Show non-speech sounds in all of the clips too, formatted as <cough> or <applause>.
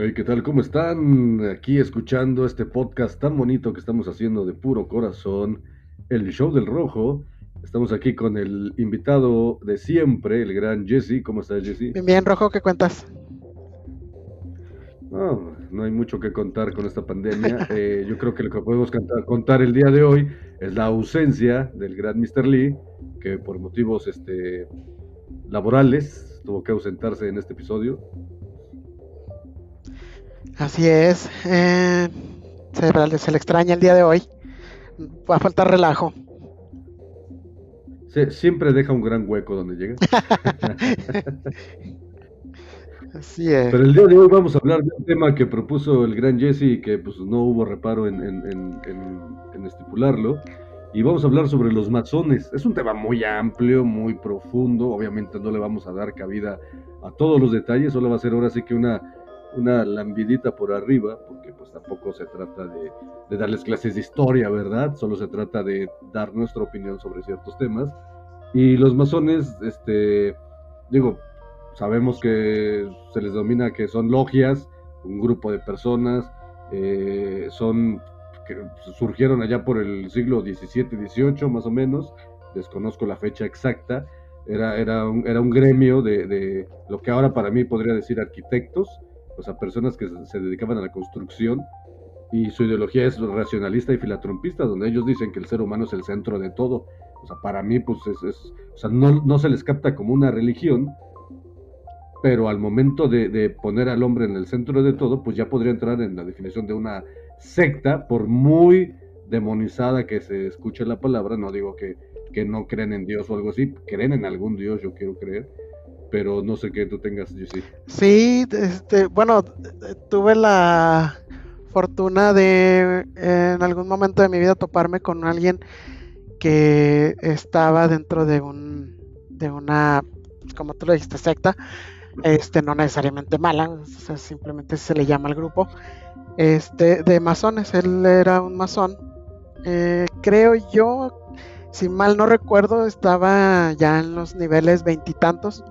Hey, ¿qué tal? ¿Cómo están? Aquí escuchando este podcast tan bonito que estamos haciendo de puro corazón, el show del rojo. Estamos aquí con el invitado de siempre, el gran Jesse. ¿Cómo estás, Jesse? Bien, bien, Rojo, ¿qué cuentas? No, no hay mucho que contar con esta pandemia. <laughs> Eh, yo creo que lo que podemos contar, contar el día de hoy es la ausencia del gran Mr. Lee, que por motivos este, laborales tuvo que ausentarse en este episodio. Así es. Eh, se, se le extraña el día de hoy. Va a faltar relajo. Se- siempre deja un gran hueco donde llega. <laughs> Así es. Pero el día de hoy vamos a hablar de un tema que propuso el gran Jesse y que pues no hubo reparo en, en- en- en- en estipularlo. Y vamos a hablar sobre los masones. Es un tema muy amplio, muy profundo. Obviamente no le vamos a dar cabida a todos los detalles, solo va a ser ahora sí que una, una lambidita por arriba, porque pues tampoco se trata de, de darles clases de historia, ¿verdad? Solo se trata de dar nuestra opinión sobre ciertos temas. Y los masones, este, digo, sabemos que se les domina que son logias, un grupo de personas, eh, son que surgieron allá por el siglo XVII, XVIII más o menos, desconozco la fecha exacta, era, era, un, era un gremio de, de lo que ahora para mí podría decir arquitectos, o sea, personas que se- dedicaban a la construcción, y su ideología es racionalista y filatrumpista, donde ellos dicen que el ser humano es el centro de todo. O sea, para mí, pues es, es- o sea, no, no se les capta como una religión, pero al momento de, de poner al hombre en el centro de todo, pues ya podría entrar en la definición de una secta, por muy demonizada que se escuche la palabra, no digo que, que no creen en Dios o algo así, creen en algún Dios, yo quiero creer, pero no sé qué tú tengas, yo sí. Este, bueno, tuve la fortuna de en algún momento de mi vida toparme con alguien que estaba dentro de un de una como tú lo dijiste secta este no necesariamente mala o sea, simplemente se le llama al grupo este de masones. Él era un masón. Eh, creo yo si mal no recuerdo estaba ya en los niveles veintitantos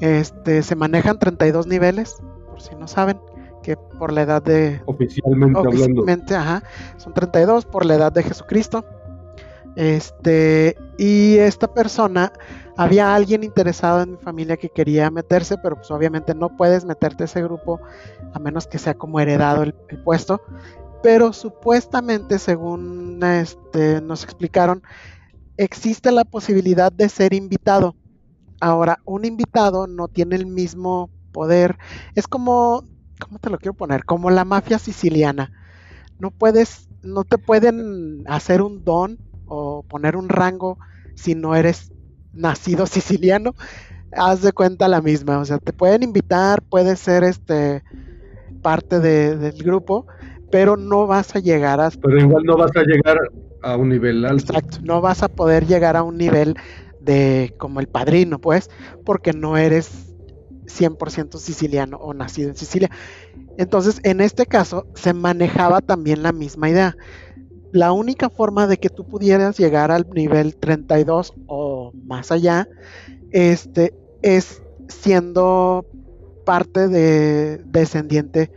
este, se manejan 32 niveles, por si no saben, que por la edad de... Oficialmente hablando. Oficialmente, ajá, son 32 por la edad de Jesucristo. Este, y esta persona, había alguien interesado en mi familia que quería meterse, pero pues obviamente no puedes meterte a ese grupo a menos que sea como heredado el, el puesto. Pero supuestamente, según este, nos explicaron, existe la posibilidad de ser invitado. Ahora, un invitado no tiene el mismo poder. Es como, ¿cómo te lo quiero poner? Como la mafia siciliana. No puedes, no te pueden hacer un don o poner un rango si no eres nacido <laughs> siciliano. Haz de cuenta la misma. O sea, te pueden invitar, puedes ser este parte de- del grupo, pero no vas a llegar a Pero igual no vas a llegar a un nivel alto. Exacto, no vas a poder llegar a un nivel de como el padrino, pues, porque no eres 100% siciliano o nacido en Sicilia. Entonces, en este caso, se manejaba también la misma idea. La única forma de que tú pudieras llegar al nivel 32 o más allá, este, es siendo parte de descendiente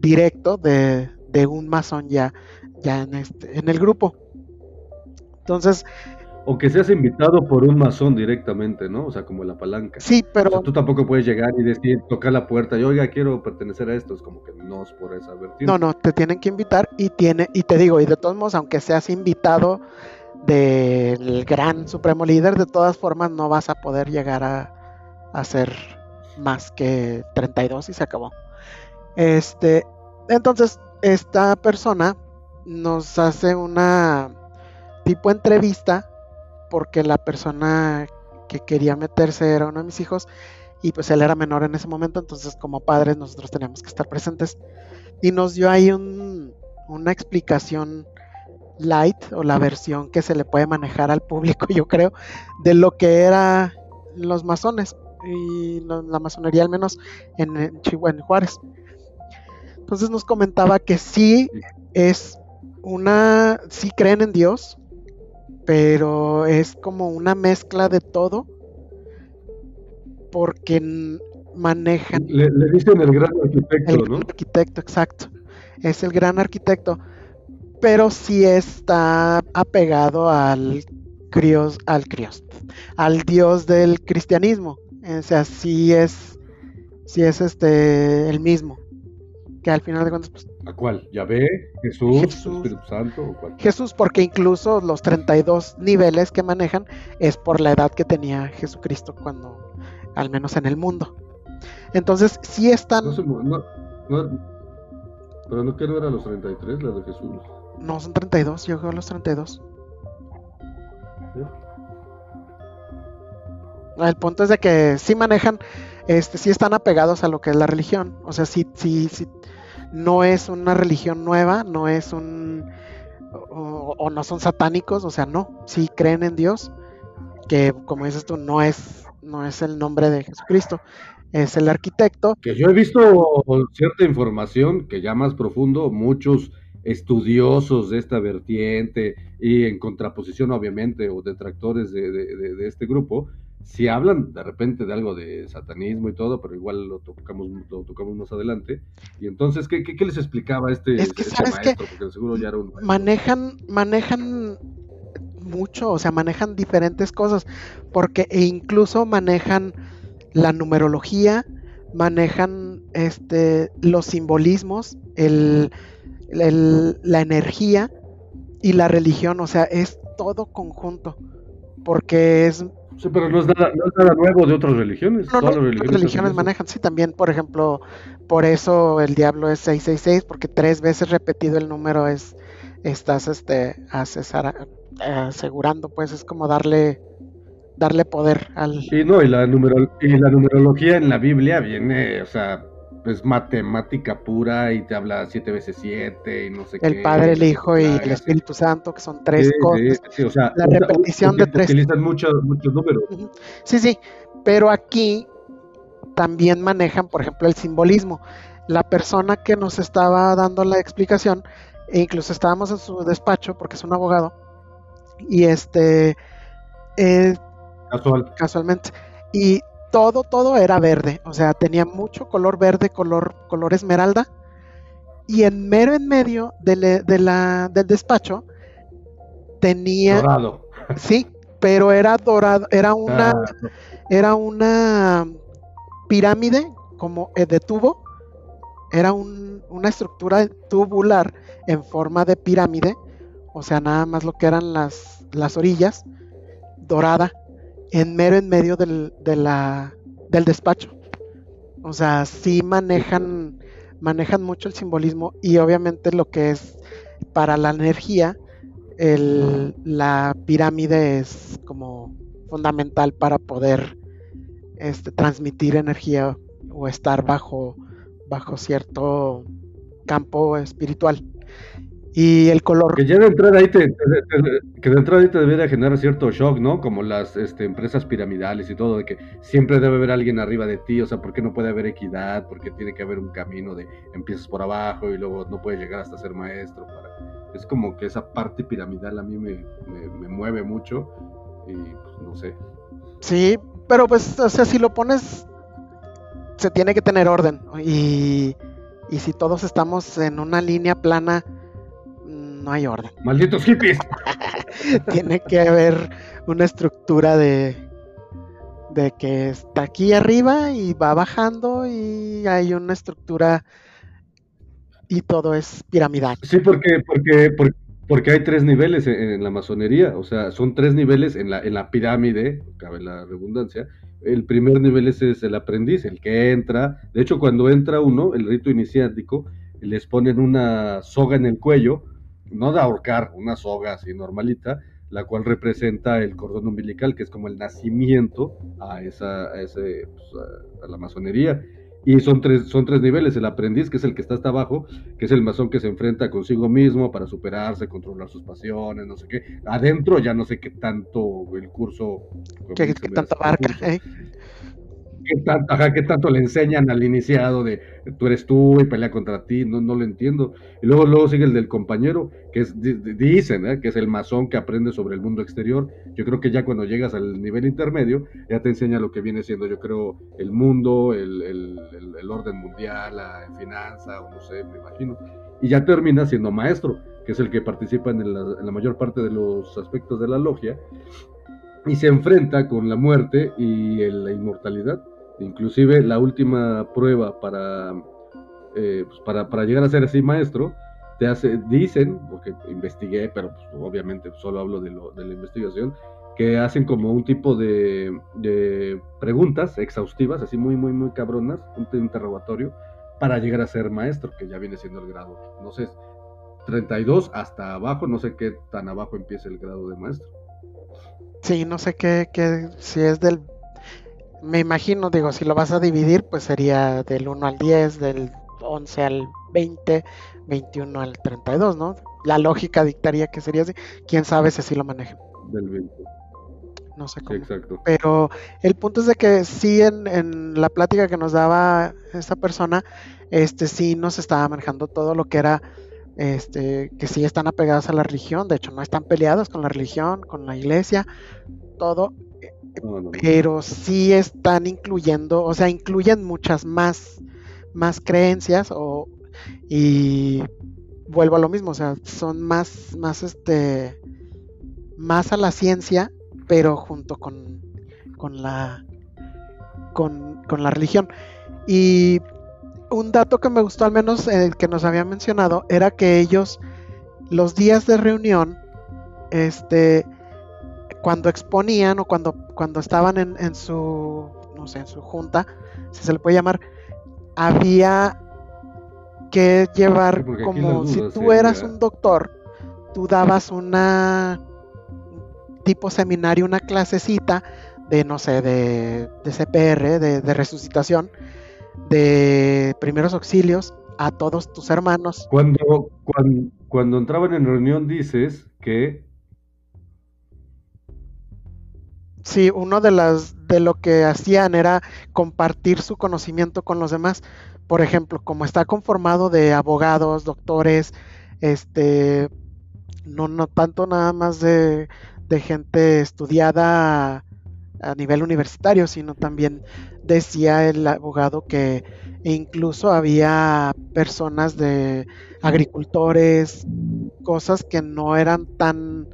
directo de, de un masón ya, ya en, este, en el grupo. Entonces, O que seas invitado por un masón directamente, ¿no? O sea, como la palanca. sí, O pero sea, tú tampoco puedes llegar y decir, tocar la puerta y, oiga, quiero pertenecer a esto. Es como que no es por esa vertiente. no, no, te tienen que invitar y tiene, y te digo, y de todos modos, aunque seas invitado del gran supremo líder, de todas formas no vas a poder llegar a, a ser más que 32 y se acabó. Este, entonces, esta persona nos hace una tipo entrevista porque la persona que quería meterse era uno de mis hijos y pues él era menor en ese momento, entonces como padres nosotros teníamos que estar presentes y nos dio ahí un- una explicación light o la versión que se le puede manejar al público, <laughs> yo creo, de lo que era los masones y la masonería al menos en, en Chihuahua, en Juárez. Entonces nos comentaba que sí es una, sí creen en Dios, pero es como una mezcla de todo, porque manejan. Le, dicen el gran arquitecto, el gran arquitecto, exacto. Es el gran arquitecto. Pero sí está apegado al crios, al crios, al dios del cristianismo. O sea, sí es, sí es este el mismo. Que al final de cuentas, pues, ¿A cuál? ¿Yahvé? ¿Jesús? ¿Espíritu Santo? ¿o cuál? Jesús, porque incluso los 32 niveles que manejan es por la edad que tenía Jesucristo cuando, al menos en el mundo. Entonces, sí están. No, pero no que no eran los 33, la de Jesús. No, son 32, yo creo los 32. El punto es de que sí manejan, este, sí están apegados a lo que es la religión. O sea, sí, sí, sí, no es una religión nueva, no es un, o, no son satánicos, o sea, no, sí creen en Dios, que como dices tú, no es, no es el nombre de Jesucristo, es el arquitecto. Que yo he visto cierta información que ya más profundo, muchos estudiosos de esta vertiente y en contraposición obviamente o detractores de, de, este grupo, si hablan de repente de algo de satanismo y todo, pero igual lo tocamos, lo tocamos más adelante. Y entonces, ¿qué, qué, les explicaba este, es que, este maestro? Porque seguro ya era un... Manejan, manejan mucho, o sea, manejan diferentes cosas, porque e incluso manejan la numerología, manejan este, los simbolismos, el, la energía y la religión, o sea, es todo conjunto, porque es... Sí, pero no es nada, nuevo de otras religiones. Todas las religiones, manejan, sí, también, por ejemplo, por eso el diablo es 666, porque tres veces repetido el número es, estás este, asegurando, pues es como darle darle poder al... Sí, no, y la, y la numerología en la Biblia viene, o sea, es matemática pura y te habla siete veces siete y no sé qué. El Padre, el Hijo y el Espíritu Santo, que son tres cosas. Sí, o sea, la repetición de tres. Utilizan muchos, muchos números. Sí, sí, pero aquí también manejan, por ejemplo, el simbolismo. La persona que nos estaba dando la explicación, e incluso estábamos en su despacho, porque es un abogado, y este, eh, Casual. casualmente, y todo, todo era verde, o sea, tenía mucho color verde, color, color esmeralda, y en mero en medio de, la, del despacho tenía... Dorado. Sí, pero era dorado, era una, ah. era una pirámide como eh, de tubo, era una estructura tubular en forma de pirámide, o sea, nada más lo que eran las, las orillas, dorada, en mero en medio del, de la, del despacho. O sea, sí manejan, manejan mucho el simbolismo y obviamente lo que es para la energía, el, la pirámide es como fundamental para poder este, transmitir energía o estar bajo, bajo cierto campo espiritual y el color. Que ya de entrada ahí te, que de entrada ahí te debería generar cierto shock, ¿no? Como las este, empresas piramidales y todo, de que siempre debe haber alguien arriba de ti, o sea, ¿por qué no puede haber equidad? ¿Por qué tiene que haber un camino de empiezas por abajo y luego no puedes llegar hasta ser maestro? Para... Es como que esa parte piramidal a mí me, me, mueve mucho y pues no sé. Sí, pero pues, o sea, si lo pones, se tiene que tener orden y, y si todos estamos en una línea plana, no hay orden. Malditos hippies. <laughs> Tiene que haber una estructura de, de que está aquí arriba y va bajando y hay una estructura y todo es piramidal. Sí, porque, porque, porque, hay tres niveles en, la masonería, o sea, son tres niveles en la, en la pirámide, cabe la redundancia. El primer nivel es, es el aprendiz, el que entra. De hecho, cuando entra uno, el rito iniciático, les ponen una soga en el cuello no de ahorcar, una soga así normalita, la cual representa el cordón umbilical, que es como el nacimiento a esa, a, ese, pues, a, la masonería. Y son tres, son tres niveles, el aprendiz, que es el que está hasta abajo, que es el masón que se enfrenta consigo mismo para superarse, controlar sus pasiones, no sé qué. Adentro ya no sé qué tanto el curso... ¿Qué, tanto abarca? ¿eh? ¿Qué tanto, ajá, ¿qué tanto le enseñan al iniciado de tú eres tú y pelea contra ti? No, no lo entiendo. Y luego, luego sigue el del compañero, que es, dicen, ¿eh? que es el masón que aprende sobre el mundo exterior. Yo creo que ya cuando llegas al nivel intermedio, ya te enseña lo que viene siendo, yo creo, el mundo, el, el, el orden mundial, la finanza, o no sé, me imagino. Y ya termina siendo maestro, que es el que participa en la, en la mayor parte de los aspectos de la logia y se enfrenta con la muerte y la inmortalidad. Inclusive la última prueba para, eh, pues, para, para, llegar a ser así maestro, te hace, dicen, porque investigué, pero pues, obviamente solo hablo de, lo, de, la investigación, que hacen como un tipo de, de, preguntas exhaustivas, así muy, muy, muy cabronas, un interrogatorio, para llegar a ser maestro, que ya viene siendo el grado, no sé, 32 hasta abajo, no sé qué tan abajo empieza el grado de maestro. Sí, no sé qué, qué, si es del... Me imagino, digo, si lo vas a dividir, pues sería del 1 al 10, del 11 al 20, 21 al 32, ¿no? La lógica dictaría que sería así. Quién sabe si así lo manejan. Del 20. No sé cómo. exacto. Pero el punto es de que sí, en, en la plática que nos daba esta persona, este sí nos estaba manejando todo lo que era este, que sí están apegadas a la religión, de hecho no están peleados con la religión, con la iglesia, todo, pero sí están incluyendo, o sea, incluyen muchas más, más creencias o, y vuelvo a lo mismo, o sea, son más, más este, más a la ciencia, pero junto con, con la, con, con la religión. Y un dato que me gustó al menos el que nos había mencionado era que ellos los días de reunión este cuando exponían o cuando cuando estaban en, su no sé en su junta si se le puede llamar había que llevar como si tú eras un doctor tú dabas una tipo seminario una clasecita de no sé de, de CPR de, de resucitación de primeros auxilios a todos tus hermanos. Cuando, cuando, entraban en reunión dices que... Sí, uno de las de lo que hacían era compartir su conocimiento con los demás. Por ejemplo, como está conformado de abogados, doctores, este, no, no tanto nada más de, de gente estudiada a nivel universitario, sino también decía el abogado que incluso había personas de agricultores, cosas que no eran tan,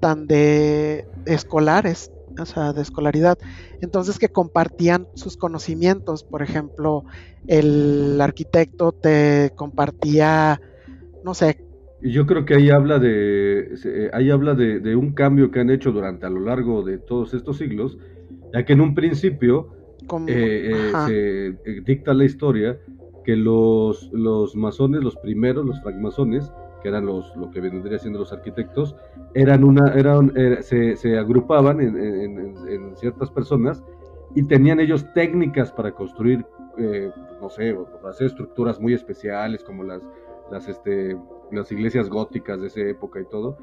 tan de escolares, o sea, de escolaridad. Entonces que compartían sus conocimientos, por ejemplo, el arquitecto te compartía, no sé, y yo creo que ahí habla de ahí habla de, un cambio que han hecho durante a lo largo de todos estos siglos, ya que en un principio eh, eh, se eh, dicta la historia que los, los masones, los primeros, los francmasones, que eran los lo que vendría siendo los arquitectos, eran una, eran, se, se, agrupaban en, en, ciertas personas y tenían ellos técnicas para construir, no sé, hacer estructuras muy especiales como las, las, este, las iglesias góticas de esa época y todo.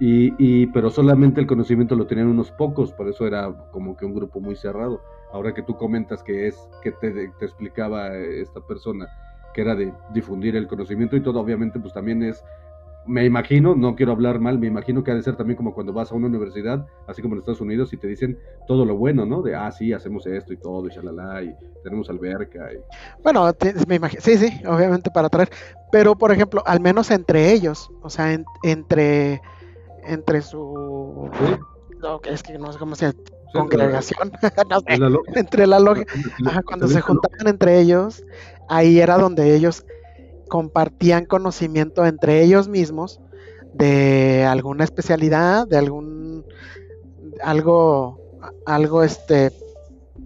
Y, y, pero solamente el conocimiento lo tenían unos pocos, por eso era como que un grupo muy cerrado. Ahora que tú comentas que es que te, te explicaba esta persona que era de difundir el conocimiento y todo, obviamente pues también es me imagino, no quiero hablar mal, me imagino que ha de ser también como cuando vas a una universidad, así como en Estados Unidos, y te dicen todo lo bueno, ¿no? De, ah, sí, hacemos esto y todo, y shalala, y tenemos alberca. Y... Bueno, me imagino, sí, sí, obviamente para traer, pero por ejemplo, al menos entre ellos, o sea, entre, entre su... es que no sé cómo se congregación, <laughs> entre la logia, cuando se juntaban entre ellos, ahí era donde ellos compartían conocimiento entre ellos mismos de alguna especialidad, de algún algo algo este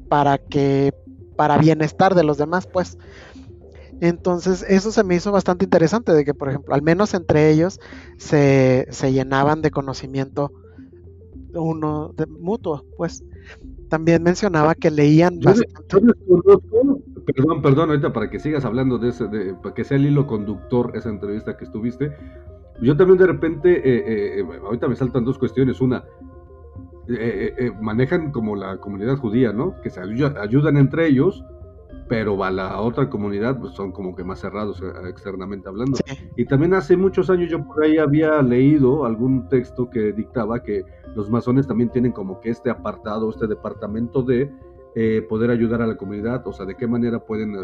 para que para bienestar de los demás, pues. Entonces, eso se me hizo bastante interesante de que, por ejemplo, al menos entre ellos se, se llenaban de conocimiento uno de, mutuo, pues. También mencionaba que leían bastante perdón, perdón, ahorita para que sigas hablando de ese, de, para que sea el hilo conductor esa entrevista que estuviste. Yo también de repente, eh, eh, eh, ahorita me saltan dos cuestiones. Una, eh, eh, manejan como la comunidad judía, ¿no? Que se ayudan entre ellos, pero a la otra comunidad pues son como que más cerrados externamente hablando. Y también hace muchos años yo por ahí había leído algún texto que dictaba que los masones también tienen como que este apartado, este departamento de poder ayudar a la comunidad, o sea, de qué manera pueden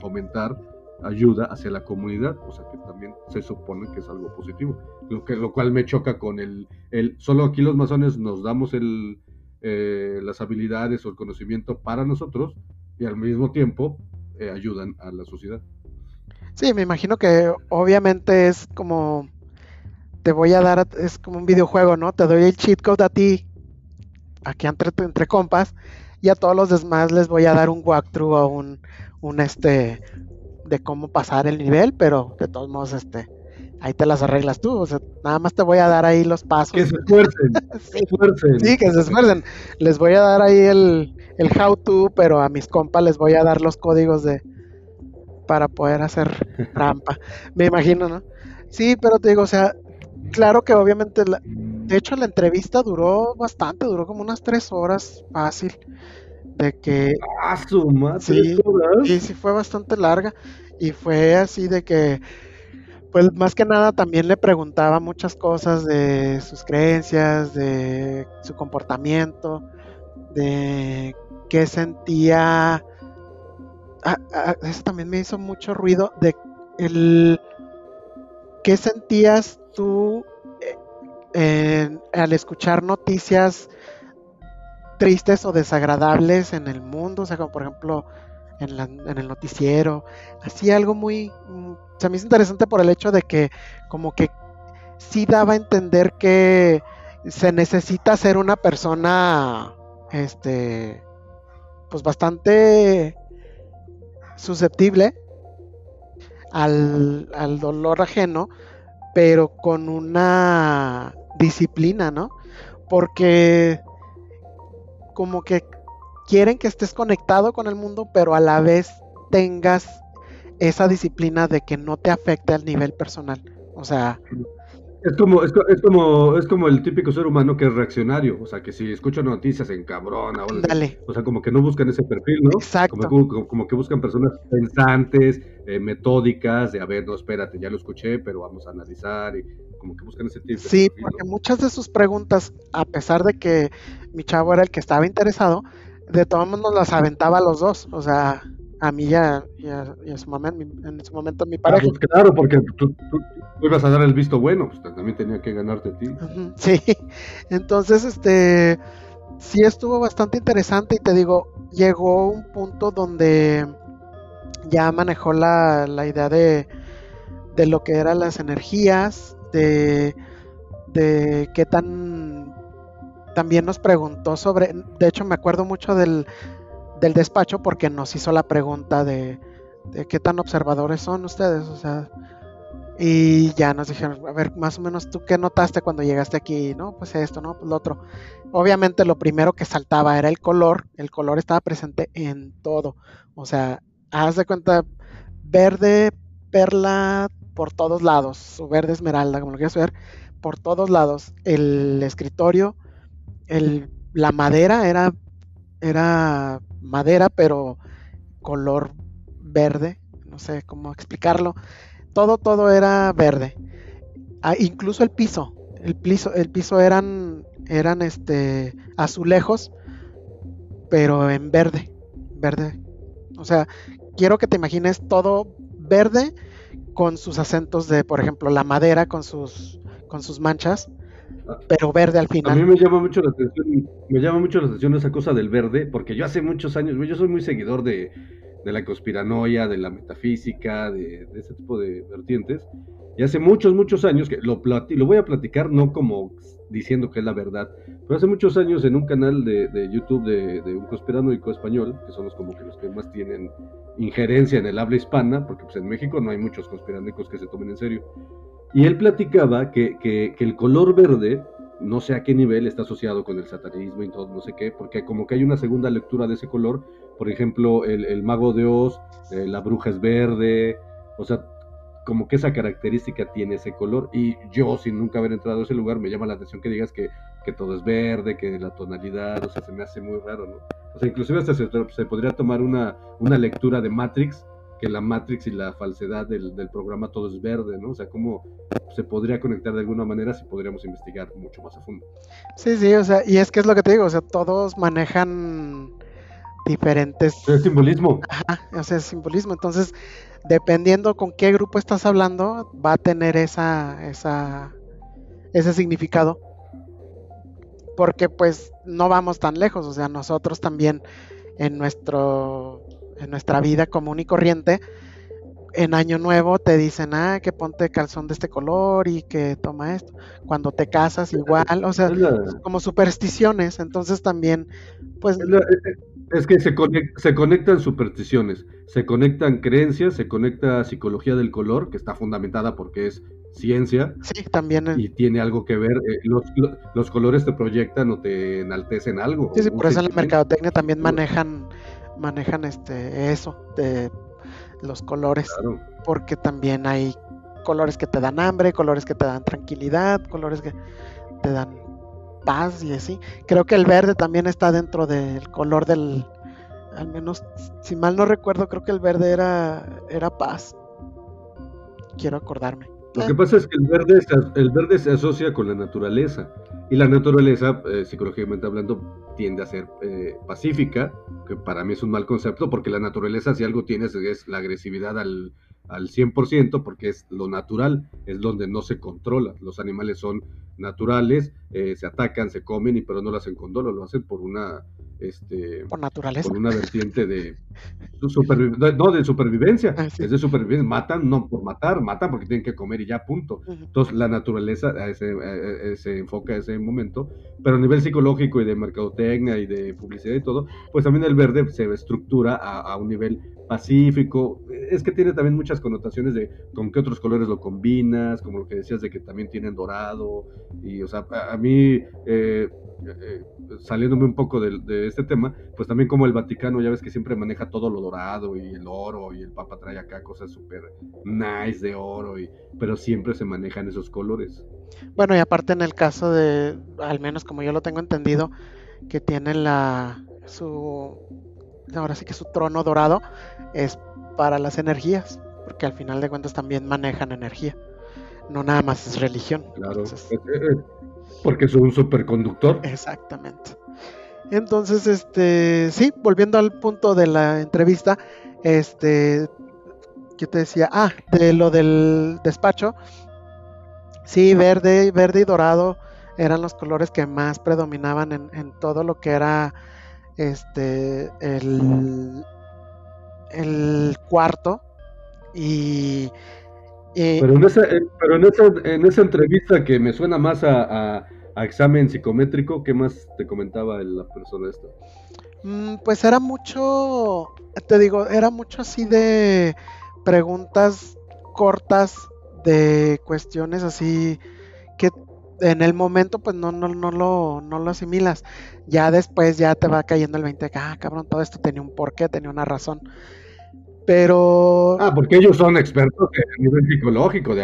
fomentar ayuda hacia la comunidad, o sea que también se supone que es algo positivo, lo, que, lo cual me choca con el, el solo aquí los masones nos damos el, eh, las habilidades o el conocimiento para nosotros y al mismo tiempo eh, ayudan a la sociedad. Sí, me imagino que obviamente es como te voy a dar, es como un videojuego, ¿no? Te doy el cheat code a ti, aquí entre, entre compas, y a todos los demás les voy a dar un walkthrough o un, un este de cómo pasar el nivel, pero de todos modos, este, ahí te las arreglas tú. O sea, nada más te voy a dar ahí los pasos. Que se esfuercen. <laughs> sí, que se esfuercen. Les voy a dar ahí el, el how to, pero a mis compas les voy a dar los códigos de para poder hacer <laughs> trampa. Me imagino, ¿no? Sí, pero te digo, o sea, claro que obviamente, de hecho la entrevista duró bastante, duró como unas tres horas fácil de que ah, su madre, sí, sí, sí fue bastante larga y fue así de que pues más que nada también le preguntaba muchas cosas de sus creencias, de su comportamiento, de qué sentía. Ah, ah, eso también me hizo mucho ruido de el qué sentías tú eh, al escuchar noticias tristes o desagradables en el mundo, o sea, como por ejemplo en, el noticiero, así algo muy, mm, se me hizo interesante por el hecho de que como que sí daba a entender que se necesita ser una persona, este, pues bastante susceptible al, al dolor ajeno, pero con una disciplina, ¿no? Porque como que quieren que estés conectado con el mundo, pero a la vez tengas esa disciplina de que no te afecte al nivel personal. O sea, es como, es, como, es como el típico ser humano que es reaccionario, o sea, que si escucha noticias en cabrón, o sea, como que no buscan ese perfil, ¿no? Exacto. Como, que buscan personas pensantes, eh, metódicas, de a ver, no, espérate, ya lo escuché, pero vamos a analizar, y como que buscan ese tipo de Sí, porque muchas de sus preguntas, a pesar de que mi chavo era el que estaba interesado, de todos modos nos las aventaba a los dos, o sea, a mí ya, en su momento, en su momento mi pareja. Pues claro, porque tú, ibas a dar el visto bueno, pues también tenía que ganarte a ti. <laughs> Sí, entonces este sí estuvo bastante interesante y te digo, llegó un punto donde ya manejó la, la idea de, de lo que eran las energías, de, de qué tan también nos preguntó sobre, de hecho me acuerdo mucho del, del despacho porque nos hizo la pregunta de, qué tan observadores son ustedes, o sea, y ya nos dijeron, a ver, más o menos tú qué notaste cuando llegaste aquí, ¿no? Pues esto, ¿no? Pues lo otro. Obviamente lo primero que saltaba era el color, el color estaba presente en todo, o sea, haz de cuenta, verde, perla por todos lados, o verde esmeralda, como lo quieras ver, por todos lados. El escritorio, el, la madera era, era madera, pero color verde, no sé cómo explicarlo. Todo, todo era verde. Ah, incluso el piso, el piso, el piso eran, eran este azulejos, pero en verde, verde. O sea, quiero que te imagines todo verde con sus acentos de, por ejemplo, la madera con sus, con sus manchas pero verde al final. A mí me llama mucho la atención, me llama mucho la atención esa cosa del verde, porque yo hace muchos años, yo soy muy seguidor de, la conspiranoia, de la metafísica, de, ese tipo de vertientes, y hace muchos, muchos años, que lo, lo voy a platicar no como diciendo que es la verdad, pero hace muchos años en un canal de, YouTube de, un conspiranoico español, que son los como que los que más tienen injerencia en el habla hispana, porque pues en México no hay muchos conspiranoicos que se tomen en serio, y él platicaba que, que, el color verde, no sé a qué nivel está asociado con el satanismo y todo, no sé qué, porque como que hay una segunda lectura de ese color. Por ejemplo, el, mago de Oz, eh, la bruja es verde, o sea, como que esa característica tiene ese color. Y yo, sin nunca haber entrado a ese lugar, me llama la atención que digas que, que todo es verde, que la tonalidad, o sea, se me hace muy raro, ¿no? O sea, inclusive hasta se, se podría tomar una, una lectura de Matrix que la Matrix y la falsedad del, del, programa todo es verde, ¿no? O sea, cómo se podría conectar de alguna manera si podríamos investigar mucho más a fondo. Sí, sí, o sea, y es que es lo que te digo, o sea, todos manejan diferentes... Es simbolismo. Ajá, o sea, es simbolismo. Entonces, dependiendo con qué grupo estás hablando, va a tener esa, esa, ese significado. Porque pues no vamos tan lejos, o sea, nosotros también en nuestro en nuestra vida común y corriente, en año nuevo te dicen, ah, que ponte calzón de este color y que toma esto. Cuando te casas igual, o sea, como supersticiones, entonces también, pues... Eh, eh, es que se, se conectan supersticiones, se conectan creencias, se conecta psicología del color, que está fundamentada porque es ciencia. Sí, también. Y tiene algo que ver, eh, los, los, colores te proyectan o te enaltecen algo. Sí, sí, por eso en la mercadotecnia también manejan manejan este eso de los colores porque también hay colores que te dan hambre colores que te dan tranquilidad colores que te dan paz y así. Creo que el verde también está dentro del color del al menos si mal no recuerdo creo que el verde era era paz. Quiero acordarme. Lo que pasa es que el verde, se, el verde se asocia con la naturaleza y la naturaleza, eh, psicológicamente hablando, tiende a ser eh, pacífica, que para mí es un mal concepto, porque la naturaleza si algo tiene es la agresividad al, al 100%, porque es lo natural, es donde no se controla. Los animales son naturales, eh, se atacan, se comen, y pero no lo hacen con dolor, lo hacen por una este, por naturaleza. Por una vertiente <laughs> de, no, de supervivencia. Ah, es de supervivencia. Matan no por matar, matan porque tienen que comer y ya, punto. Entonces, la naturaleza se enfoca a ese momento, pero a nivel psicológico y de mercadotecnia y de publicidad y todo, pues también el verde se estructura a, a un nivel pacífico. Es que tiene también muchas connotaciones de con qué otros colores lo combinas, como lo que decías de que también tienen dorado. Y, o sea, a, mí, eh, eh, saliéndome un poco de, este tema, pues también como el Vaticano, ya ves que siempre maneja todo lo dorado y el oro, y el Papa trae acá cosas súper nice de oro, y, pero siempre se manejan esos colores. Bueno, y aparte en el caso de, al menos como yo lo tengo entendido, que tiene la su ahora sí que su trono dorado es para las energías, porque al final de cuentas también manejan energía, no nada más es religión. Claro, porque es un superconductor. Exactamente. Entonces, este, sí, volviendo al punto de la entrevista, este, yo te decía, ah, de lo del despacho, sí, verde, verde y dorado eran los colores que más predominaban en, en todo lo que era este el, el cuarto y, pero, en esa, pero en, esa, en esa entrevista que me suena más a, a, examen psicométrico, ¿qué más te comentaba la persona esta? Mm, pues era mucho, te digo, era mucho así de preguntas cortas de cuestiones así que en el momento pues no, no, no, lo, no lo asimilas. Ya después ya te va cayendo el 20 ah, cabrón, todo esto tenía un porqué, tenía una razón. Pero... Ah, porque ellos son expertos a nivel psicológico, de,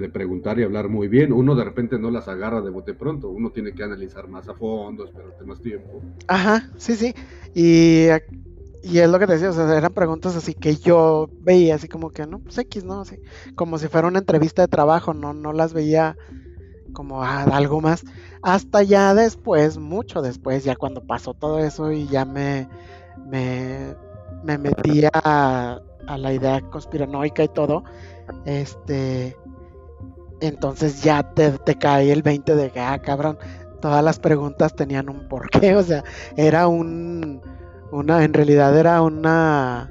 de, preguntar y hablar muy bien. Uno de repente no las agarra de bote pronto, uno tiene que analizar más a fondo, esperarte más tiempo. Ajá, sí, sí. Y, y es lo que te decía, o sea, eran preguntas así que yo veía así como que, no, pues X, ¿no? Así, como si fuera una entrevista de trabajo, no, no las veía como algo más. Hasta ya después, mucho después, ya cuando pasó todo eso y ya me, me, me metí a, la idea conspiranoica y todo, este, entonces ya te, te cae el 20 de que, ah, cabrón, todas las preguntas tenían un porqué, <laughs> o sea, era un, una, en realidad era una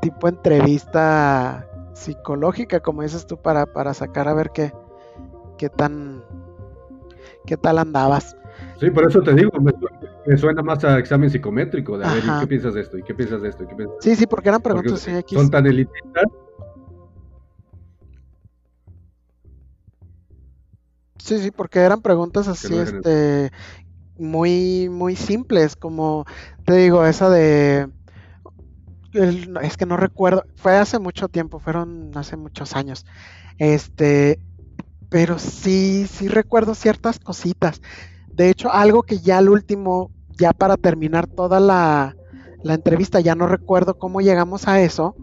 tipo entrevista psicológica, como dices tú, para, para sacar a ver qué, qué tan, qué tal andabas. Sí, por eso te digo, me, suena más a examen psicométrico, de a ver, ¿y qué piensas de esto? ¿Y qué piensas de esto? Sí, sí, porque eran preguntas Son tan elitistas. Sí, sí, porque eran preguntas así, este, muy, muy simples, como te digo, esa de es que no recuerdo, fue hace mucho tiempo, fueron hace muchos años. Este, pero sí, sí recuerdo ciertas cositas. De hecho, algo que ya al último, ya para terminar toda la, la entrevista, ya no recuerdo cómo llegamos a eso.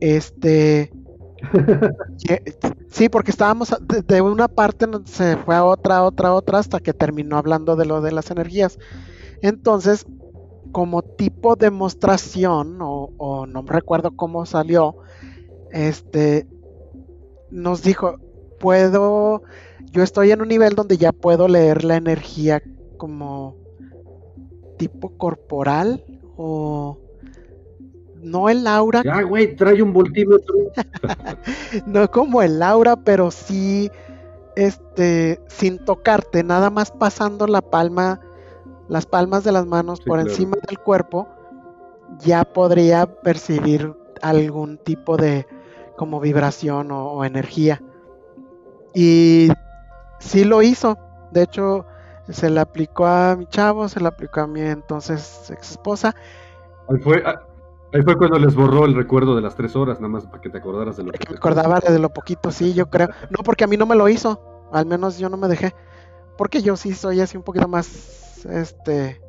Este, <laughs> sí, porque estábamos de, una parte se fue a otra, otra, otra, hasta que terminó hablando de lo de las energías. Entonces, como tipo demostración, o, o no recuerdo cómo salió, este, nos dijo, puedo, yo estoy en un nivel donde ya puedo leer la energía como tipo corporal o no el aura. Ya, güey, trae un voltímetro. <laughs> no como el aura, pero sí, este, sin tocarte, nada más pasando la palma, las palmas de las manos por encima del cuerpo, ya podría percibir algún tipo de como vibración o, energía. Y sí lo hizo. De hecho, se le aplicó a mi chavo, se le aplicó a mi entonces ex esposa. Ahí fue, ahí fue cuando les borró el recuerdo de las tres horas, nada más para que te acordaras de lo que, me acordaba de lo poquito, sí, yo creo. No, porque a mí no me lo hizo. Al menos yo no me dejé. Porque yo sí soy así un poquito más, este,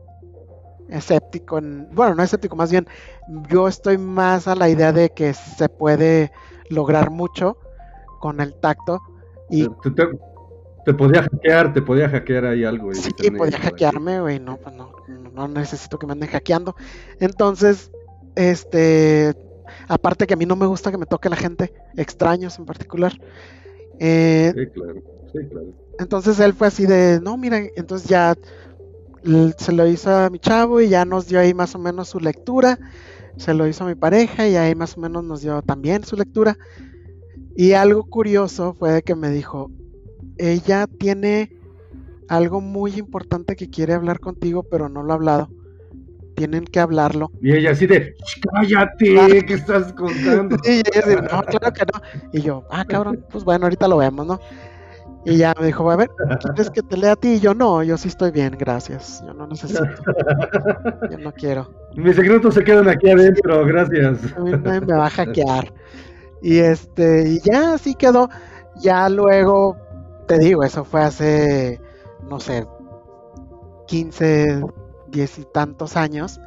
escéptico. En, bueno, no escéptico, más bien, yo estoy más a la idea de que se puede lograr mucho con el tacto. Y... Te, podía hackear, te podía hackear ahí algo. Sí, podía hackearme, güey, no, pues no, no necesito que me anden hackeando. Entonces, este, aparte que a mí no me gusta que me toque la gente, extraños en particular. Eh, sí, claro, sí, claro. Entonces él fue así de, no, mira, entonces ya se lo hizo a mi chavo y ya nos dio ahí más o menos su lectura se lo hizo a mi pareja y ahí más o menos nos dio también su lectura. Y algo curioso fue que me dijo, ella tiene algo muy importante que quiere hablar contigo, pero no lo ha hablado. Tienen que hablarlo. Y ella así de, cállate, ¿qué estás contando? <laughs> Y ella no, claro que no. Y yo, ah, cabrón, pues bueno, ahorita lo vemos, ¿no? Y ya me dijo, a ver, ¿quieres que te lea a ti? Y yo, no, yo sí estoy bien, gracias. Yo no necesito. Yo no quiero. Mis secretos se quedan aquí adentro, gracias. A mí me va a hackear. Y este, y ya así quedó. Ya luego, te digo, eso fue hace, no sé, 15, 10 y tantos años,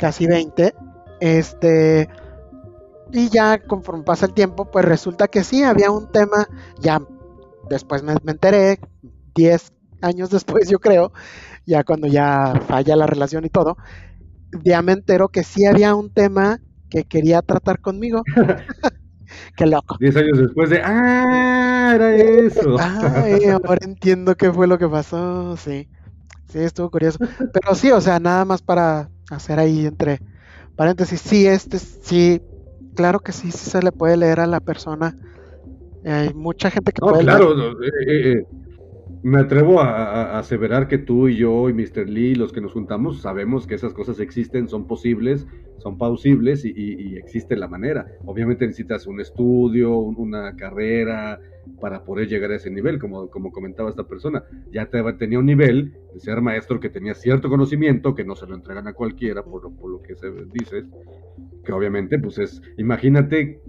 casi 20. Este, y ya conforme pasa el tiempo, pues resulta que sí, había un tema ya después me, enteré, 10 años después yo creo, ya cuando ya falla la relación y todo, ya me entero que sí había un tema que quería tratar conmigo. <laughs> Qué loco. 10 años después de, ah, era eso. <laughs> Ay, ahora entiendo qué fue lo que pasó, sí. Sí, estuvo curioso. Pero sí, o sea, nada más para hacer ahí entre paréntesis, sí, este, sí, claro que sí, sí se le puede leer a la persona hay mucha gente que no, Claro, eh, eh, eh, me atrevo a, aseverar que tú y yo y Mr. Lee, los que nos juntamos, sabemos que esas cosas existen, son posibles, son pausibles y, existe la manera. Obviamente necesitas un estudio, una carrera para poder llegar a ese nivel, como, como comentaba esta persona. Ya te, tenía un nivel de ser maestro que tenía cierto conocimiento, que no se lo entregan a cualquiera, por lo, por lo que se dice, que obviamente, pues es, imagínate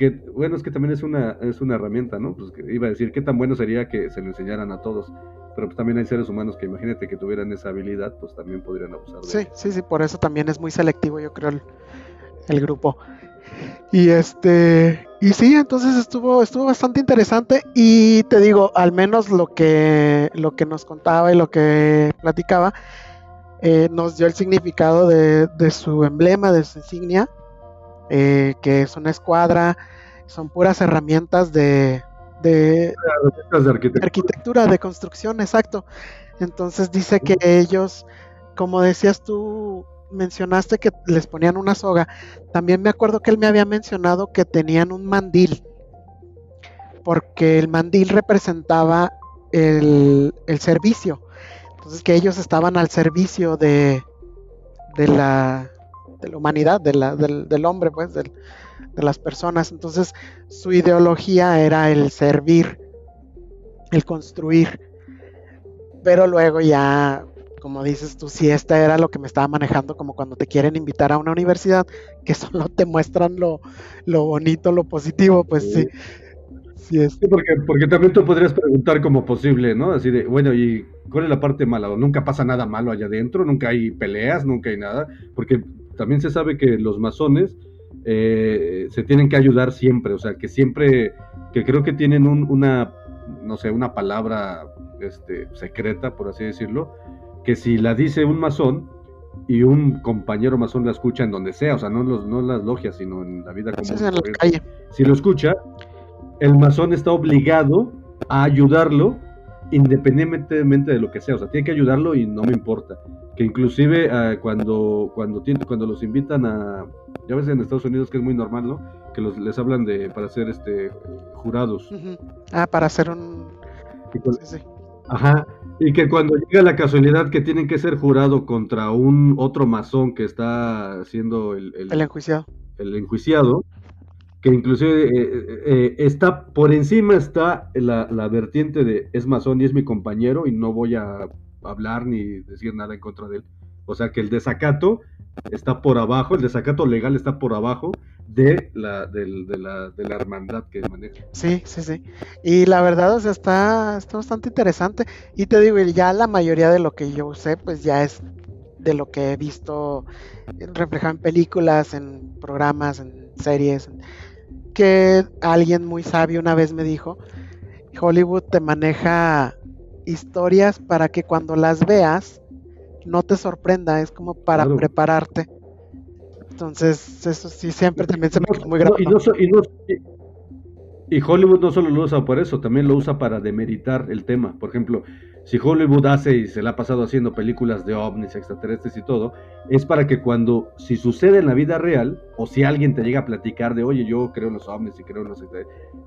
que bueno, es que también es una, es una herramienta, ¿no? Pues iba a decir, qué tan bueno sería que se lo enseñaran a todos, pero pues también hay seres humanos que imagínate que tuvieran esa habilidad, pues también podrían abusar. De sí, sí, sí, por eso también es muy selectivo, yo creo, el, grupo. Y este, y sí, entonces estuvo, estuvo bastante interesante y te digo, al menos lo que, lo que nos contaba y lo que platicaba, eh, nos dio el significado de, de su emblema, de su insignia, eh, que es una escuadra, son puras herramientas de, de, arquitectura. de construcción, exacto. Entonces dice que ellos, como decías tú, mencionaste que les ponían una soga. También me acuerdo que él me había mencionado que tenían un mandil, porque el mandil representaba el, el servicio. Entonces que ellos estaban al servicio de, de la de la humanidad, de la, del, hombre, pues, de las personas. Entonces, su ideología era el servir, el construir. Pero luego ya como dices tú, si esta era lo que me estaba manejando, como cuando te quieren invitar a una universidad, que solo te muestran lo, lo bonito, lo positivo, pues sí. Sí, es. porque, porque también tú podrías preguntar como posible, ¿no? Así de, bueno, ¿y cuál es la parte mala? ¿O nunca pasa nada malo allá adentro? ¿Nunca hay peleas? ¿Nunca hay nada? Porque también se sabe que los masones eh, se tienen que ayudar siempre, o sea, que siempre, que creo que tienen una, no sé, una palabra este, secreta, por así decirlo, que si la dice un masón y un compañero masón la escucha en donde sea, o sea, no, los, no las logias, sino en la vida común. Si lo escucha, el masón está obligado a ayudarlo independientemente de lo que sea, o sea, tiene que ayudarlo y no me importa. Que inclusive eh, cuando, cuando, cuando los invitan a, ya ves en Estados Unidos que es muy normal, ¿no? Que los, les hablan de para ser este jurados. Ah, para hacer un... Ajá, y que cuando llega la casualidad que tienen que ser jurado contra un otro masón que está siendo el, el, enjuiciado. El enjuiciado, que inclusive eh, eh, eh, está por encima está la, la, vertiente de es masón y es mi compañero y no voy a hablar ni decir nada en contra de él. O sea que el desacato está por abajo, el desacato legal está por abajo de la, de, la, de la hermandad que maneja. Sí, sí, sí. Y la verdad, o sea, está, está bastante interesante. Y te digo, ya la mayoría de lo que yo sé, pues ya es de lo que he visto reflejado en películas, en programas, en series. Que alguien muy sabio una vez me dijo, Hollywood te maneja historias para que cuando las veas no te sorprenda, es como para prepararte. Entonces, eso sí, siempre también se me quedó muy grave. y, Hollywood no solo lo usa por eso, también lo usa para demeritar el tema. Por ejemplo, si Hollywood hace y se la ha pasado haciendo películas de ovnis, extraterrestres y todo, es para que cuando, si sucede en la vida real, o si alguien te llega a platicar de, oye, yo creo en los ovnis y creo en los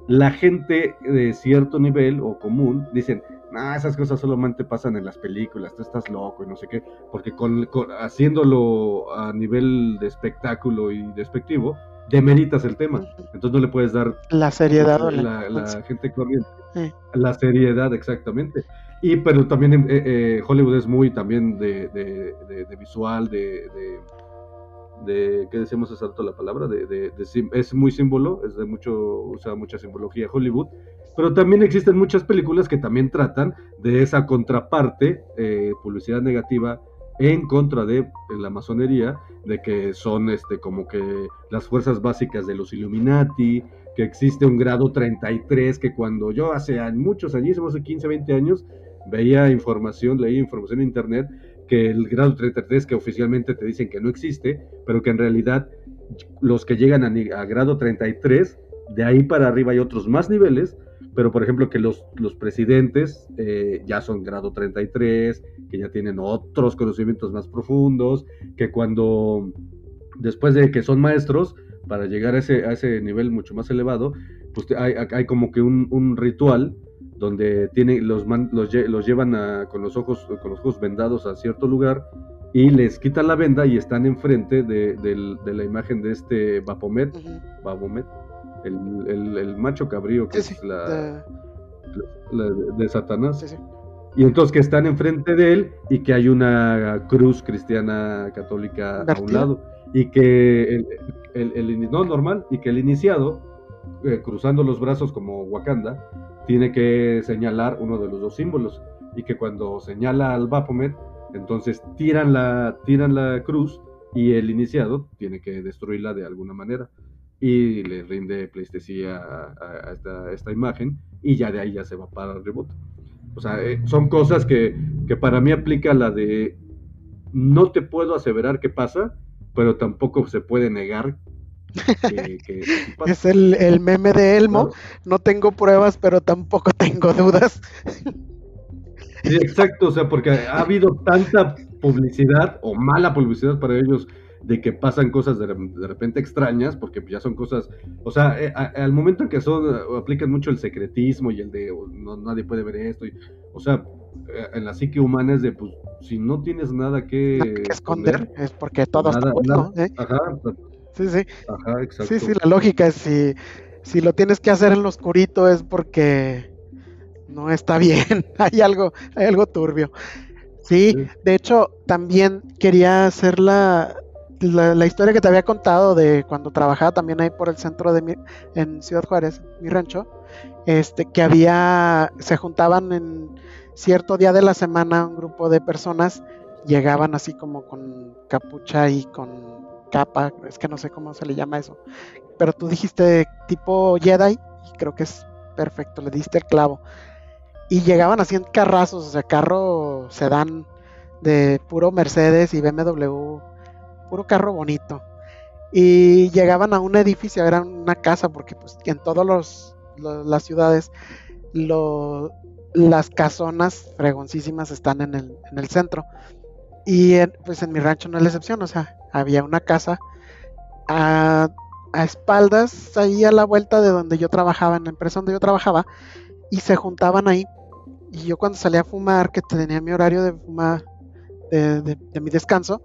la gente de cierto nivel o común dicen, ah, esas cosas solamente pasan en las películas, tú estás loco y no sé qué, porque con, haciéndolo a nivel de espectáculo y despectivo, demeritas el tema. Entonces no le puedes dar la seriedad la, la, gente corriente. La seriedad, exactamente. Y pero también eh, eh, Hollywood es muy también de, de, visual, de, de, ¿qué decimos hace rato la palabra? De, es muy símbolo, es de mucho, usa mucha simbología Hollywood. Pero también existen muchas películas que también tratan de esa contraparte, eh, publicidad negativa en contra de la masonería, de que son este como que las fuerzas básicas de los Illuminati, que existe un grado 33, que cuando yo hace muchos años, hace 15, 20 años, veía información, leía información en internet, que el grado 33, que oficialmente te dicen que no existe, pero que en realidad los que llegan a, grado 33, de ahí para arriba hay otros más niveles, pero por ejemplo que los, los presidentes eh, ya son grado 33, que ya tienen otros conocimientos más profundos, que cuando después de que son maestros, para llegar a ese, a ese nivel mucho más elevado, pues hay, hay como que un, un ritual donde tienen, los, los, los llevan a, con, los ojos, con los ojos vendados a cierto lugar y les quitan la venda y están enfrente de, de la imagen de este Bapomet, Bapomet el, el, macho cabrío que es la, de Satanás. y entonces que están enfrente de él y que hay una cruz cristiana católica a un lado. Y que el, el, no normal, y que el iniciado, eh, cruzando los brazos como Wakanda, tiene que señalar uno de los dos símbolos. Y que cuando señala al Baphomet, entonces tiran la, tiran la cruz y el iniciado tiene que destruirla de alguna manera y le rinde pleistesía a, esta, imagen y ya de ahí ya se va para el reboot. O sea, eh, son cosas que, que, para mí aplica la de no te puedo aseverar qué pasa, pero tampoco se puede negar que, <laughs> Es el, el, meme de Elmo, no tengo pruebas, pero tampoco <laughs> tengo dudas. Exacto, o sea, porque ha habido tanta publicidad o mala publicidad para ellos de que pasan cosas de, repente extrañas, porque ya son cosas, o sea, eh, al momento en que son, aplican mucho el secretismo y el de oh, no, nadie puede ver esto, y, o sea, eh, en la psique humana es de, pues, si no tienes nada que, esconder, es porque todo está bueno, ¿eh? Ajá, sí, sí. Ajá, exacto. Sí, sí, la lógica es si, si lo tienes que hacer en lo oscurito es porque no está bien, <laughs> hay algo, hay algo turbio. Sí, de hecho, también quería hacer la, la, historia que te había contado de cuando trabajaba también ahí por el centro de mi, en Ciudad Juárez, mi rancho, este, que había, se juntaban en cierto día de la semana un grupo de personas, llegaban así como con capucha y con capa, es que no sé cómo se le llama eso, pero tú dijiste tipo Jedi y creo que es perfecto, le diste el clavo. Y llegaban así en carrazos, o sea, carro sedán de puro Mercedes y BMW puro carro bonito. Y llegaban a un edificio, era una casa, porque pues en todas las ciudades las casonas fregoncísimas están en el, en el centro. Y pues en mi rancho no es la excepción, o sea, había una casa a, espaldas, ahí a la vuelta de donde yo trabajaba, en la empresa donde yo trabajaba, y se juntaban ahí. Y yo cuando salía a fumar, que tenía mi horario de fumar, de mi descanso,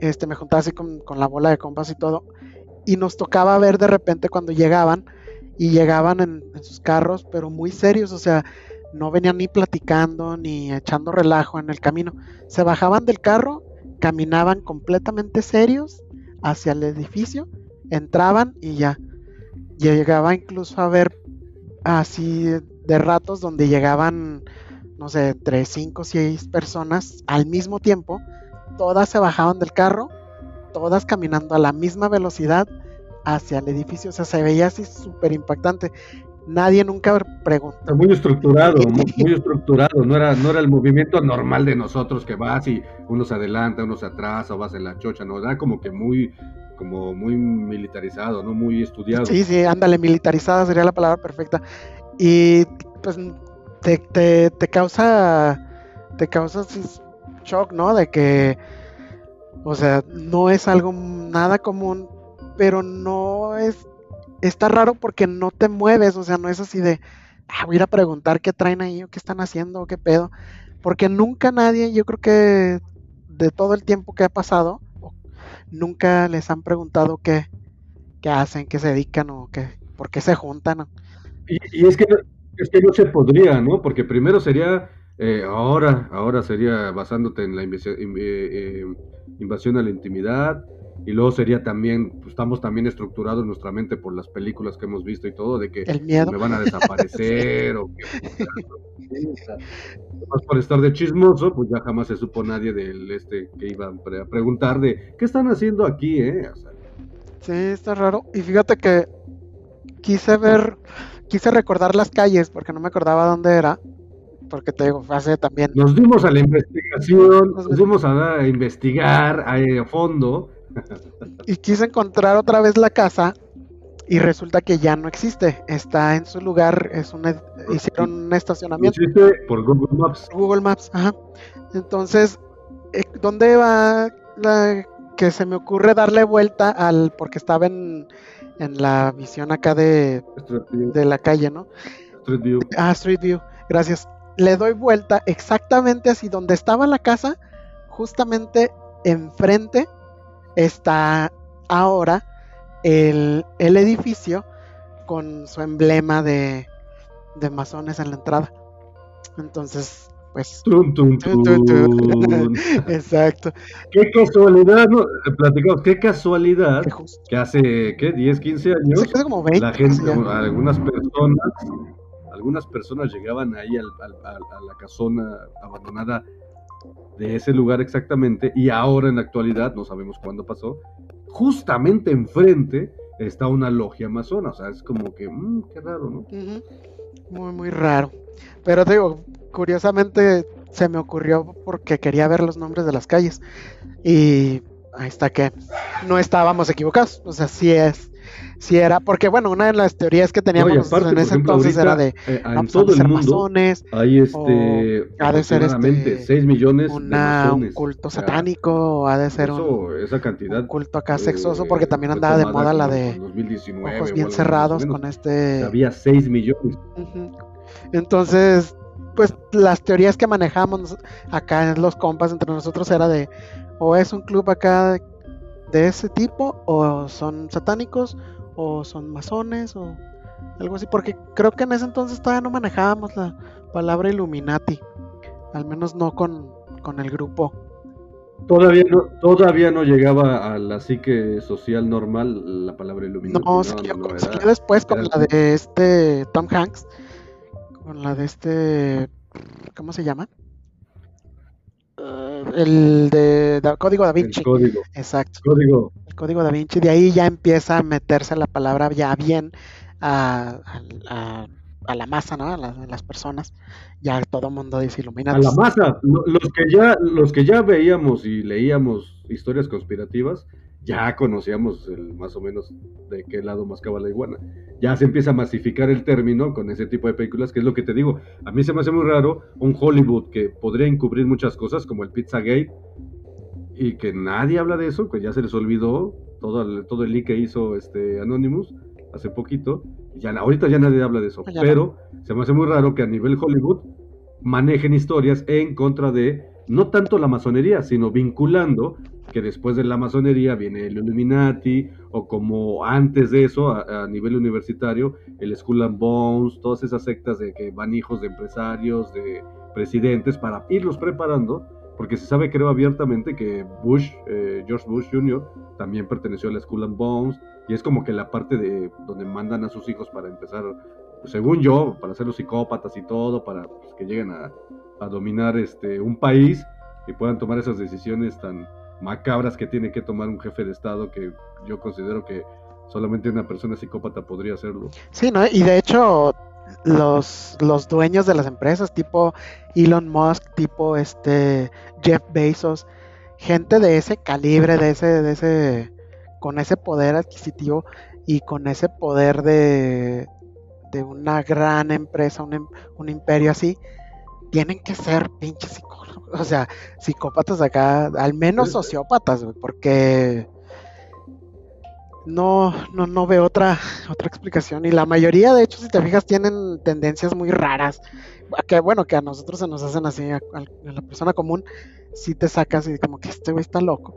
este, me juntaba así con, la bola de compas y todo, y nos tocaba ver de repente cuando llegaban, y llegaban en, sus carros, pero muy serios, o sea, no venían ni platicando, ni echando relajo en el camino, se bajaban del carro, caminaban completamente serios hacia el edificio, entraban y ya. Llegaba incluso a ver así de ratos donde llegaban, no sé, entre 5 o 6 personas al mismo tiempo todas se bajaban del carro, todas caminando a la misma velocidad hacia el edificio. O sea, se veía así súper impactante. Nadie nunca preguntó. Muy estructurado, <laughs> muy, estructurado. No era, no era el movimiento normal de nosotros que vas y unos adelanta, unos atrás o vas en la chocha. No, era como que muy, como muy militarizado, ¿no? Muy estudiado. Sí, sí, ándale, militarizada sería la palabra perfecta. Y pues te, te, te causa, te causa shock, ¿no? De que, o sea, no es algo nada común, pero no es, está raro porque no te mueves, o sea, no es así de, ah, voy a preguntar qué traen ahí o qué están haciendo o qué pedo, porque nunca nadie, yo creo que de todo el tiempo que ha pasado, nunca les han preguntado qué, qué hacen, qué se dedican o qué, por qué se juntan. Y, es que es que no se podría, ¿no? Porque primero sería eh, ahora, ahora sería basándote en la eh, eh, invasión a la intimidad. Y luego sería también, pues, estamos también estructurados en nuestra mente por las películas que hemos visto y todo, de que me van a desaparecer o que... <laughs> por estar de chismoso, pues ya jamás se supo nadie del este que iba a preguntar de qué están haciendo aquí, ¿eh? Sí, está raro. Y fíjate que quise ver, quise recordar las calles porque no me acordaba dónde era porque te digo, hace también. Nos dimos a la investigación, nos dimos a, investigar a, fondo. Y quise encontrar otra vez la casa y resulta que ya no existe. Está en su lugar, es una, hicieron un estacionamiento. Existe por Google Maps. Google Maps, ajá. Entonces, eh, ¿dónde va la que se me ocurre darle vuelta al, porque estaba en, en la visión acá de, de la calle, ¿no? Street View. Ah, Street View, gracias le doy vuelta exactamente así donde estaba la casa, justamente enfrente está ahora el, edificio con su emblema de, de masones en la entrada. Entonces, pues. <laughs> Exacto. Qué casualidad, ¿no? Platicamos, qué casualidad que hace, ¿qué? 10, 15 años. la gente, algunas personas algunas personas llegaban ahí a la casona abandonada de ese lugar exactamente y ahora en la actualidad, no sabemos cuándo pasó, justamente enfrente está una logia amazona, o sea, es como que, mmm, qué raro, ¿no? Muy, muy raro. Pero digo, curiosamente se me ocurrió porque quería ver los nombres de las calles y ahí está que no estábamos equivocados, o sea, sí es si era, porque bueno, una de las teorías que teníamos en ese entonces era de eh, en todo el mundo hay este ha de ser este 6 millones una, un culto satánico, ha de ser un, esa cantidad, un culto acá sexoso, porque eh, también andaba de moda la de 2019, ojos bien cerrados con este había 6 millones. Entonces, pues las teorías que manejamos acá en los compas entre nosotros era de o es un club acá de ese tipo o son satánicos o son masones o algo así, porque creo que en ese entonces todavía no manejábamos la palabra Illuminati, al menos no con, con el grupo. Todavía no, todavía no llegaba a la psique social normal la palabra iluminante. No, salió, después con la de este Tom Hanks, con la de este, ¿cómo se llama? El de, Código Da Vinci. código. Exacto. Código. El Código Da Vinci. De ahí ya empieza a meterse la palabra ya bien a, la masa, ¿no? A, las personas. Ya todo el mundo dice ilumina. A la masa. Los que ya, los que ya veíamos y leíamos historias conspirativas, ya conocíamos el, más o menos de qué lado mascaba la iguana. Ya se empieza a masificar el término con ese tipo de películas, que es lo que te digo. A mí se me hace muy raro un Hollywood que podría encubrir muchas cosas, como el Pizzagate, y que nadie habla de eso, que ya se les olvidó todo el, todo el leak que hizo este Anonymous hace poquito. Ya, ahorita ya nadie habla de eso, pero se me hace muy raro que a nivel Hollywood manejen historias en contra de no tanto la masonería, sino vinculando que después de la masonería viene el Illuminati, o como antes de eso, a, nivel universitario, el Skull and Bones, todas esas sectas de que van hijos de empresarios, de presidentes, para irlos preparando, porque se sabe, creo abiertamente, que Bush, eh, George Bush Jr., también perteneció a la Skull and Bones, y es como que la parte de donde mandan a sus hijos para empezar, según yo, para ser los psicópatas y todo, para pues, que lleguen a, a dominar este, un país y puedan tomar esas decisiones tan macabras que tiene que tomar un jefe de Estado que yo considero que solamente una persona psicópata podría hacerlo. Sí, ¿no? Y de hecho, los, los dueños de las empresas, tipo Elon Musk, tipo este Jeff Bezos, gente de ese calibre, de ese, de ese, con ese poder adquisitivo y con ese poder de, de una gran empresa, un, un imperio así, tienen que ser pinches <laughs> o sea, psicópatas acá, al menos sociópatas, porque no, no, no veo otra, otra explicación. Y la mayoría, de hecho, si te fijas, tienen tendencias muy raras. Que bueno, que a nosotros se nos hacen así, a, la persona común, si te sacas y como que este güey está loco,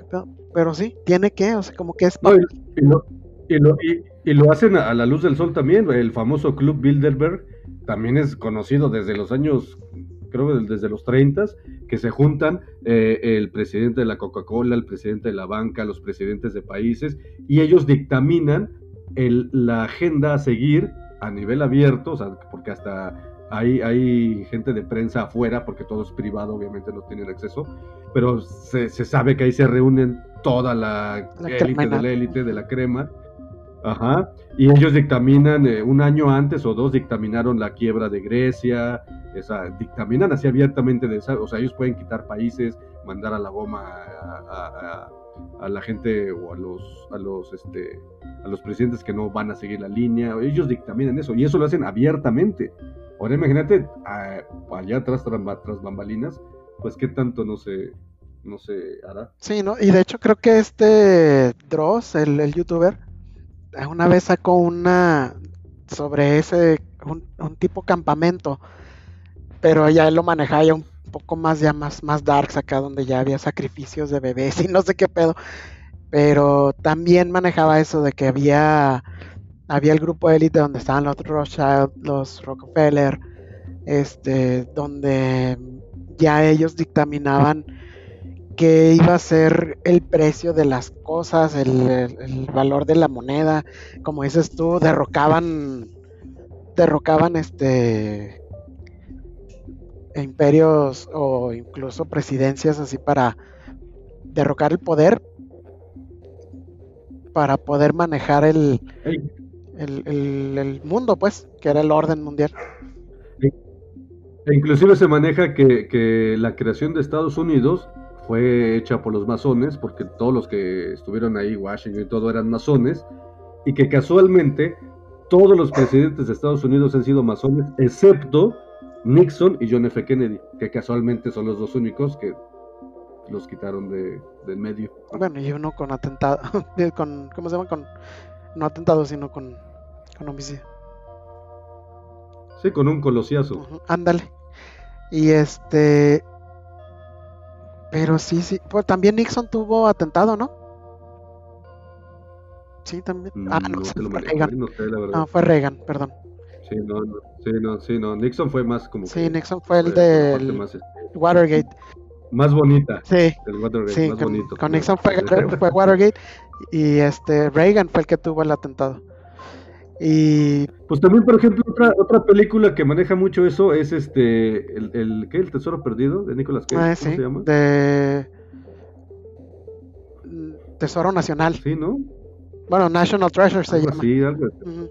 pero sí, tiene que, o sea, como que es... y, lo, y, lo, y, lo hacen a la luz del sol también, el famoso Club Bilderberg también es conocido desde los años creo que desde los 30, que se juntan eh, el presidente de la Coca-Cola, el presidente de la banca, los presidentes de países, y ellos dictaminan el, la agenda a seguir a nivel abierto, o sea, porque hasta hay, hay gente de prensa afuera, porque todo es privado, obviamente no tienen acceso, pero se, se sabe que ahí se reúnen toda la, élite de la élite, de la crema, Ajá. Y ellos dictaminan, eh, un año antes o dos, dictaminaron la quiebra de Grecia, esa, dictaminan así abiertamente, de esa, o sea, ellos pueden quitar países, mandar a la goma a, la gente o a los, a los, este, a los presidentes que no van a seguir la línea, ellos dictaminan eso, y eso lo hacen abiertamente. Ahora imagínate, allá atrás, tras, bambalinas, pues qué tanto no se, no se hará. Sí, ¿no? Y de hecho creo que este Dross, el, el youtuber, una vez sacó una sobre ese, un, tipo campamento, pero ya él lo manejaba ya un poco más, ya más, más darks acá, donde ya había sacrificios de bebés y <laughs> no sé qué pedo. Pero también manejaba eso de que había, había el grupo élite donde estaban los Rothschild, los Rockefeller, este, donde ya ellos dictaminaban que iba a ser el precio de las cosas, el, valor de la moneda, como dices tú, derrocaban, derrocaban este imperios o incluso presidencias así para derrocar el poder para poder manejar el, el, mundo, pues, que era el orden mundial. E inclusive se maneja que, que la creación de Estados Unidos fue hecha por los masones, porque todos los que estuvieron ahí, Washington y todo, eran masones, y que casualmente todos los presidentes de Estados Unidos han sido masones, excepto Nixon y John F. Kennedy, que casualmente son los dos únicos que los quitaron de, del medio. Bueno, y uno con atentado, <laughs> con, ¿cómo se llama? Con, no atentado, sino con, con homicidio. Sí, con un colosiazo. ándale. Y este, pero sí, sí. Pues también Nixon tuvo atentado, ¿no? Sí, también. Ah, no, no <laughs> fue Reagan. No, fue Reagan, perdón. Sí, no, no, sí, no, sí, no. Nixon fue más como. Sí, Nixon fue el de este, Watergate. más bonita. Sí, El Watergate, sí, más con, bonito. con Nixon fue, fue Watergate y este Reagan fue el que tuvo el atentado. Y Pues también, por ejemplo, otra, otra película que maneja mucho eso es este, el, el, ¿qué? El Tesoro Perdido de Nicolas Cage, ah, ¿cómo sí, se llama? de Tesoro Nacional. Sí, ¿no? Bueno, National Treasure se Algo llama. así, algo así.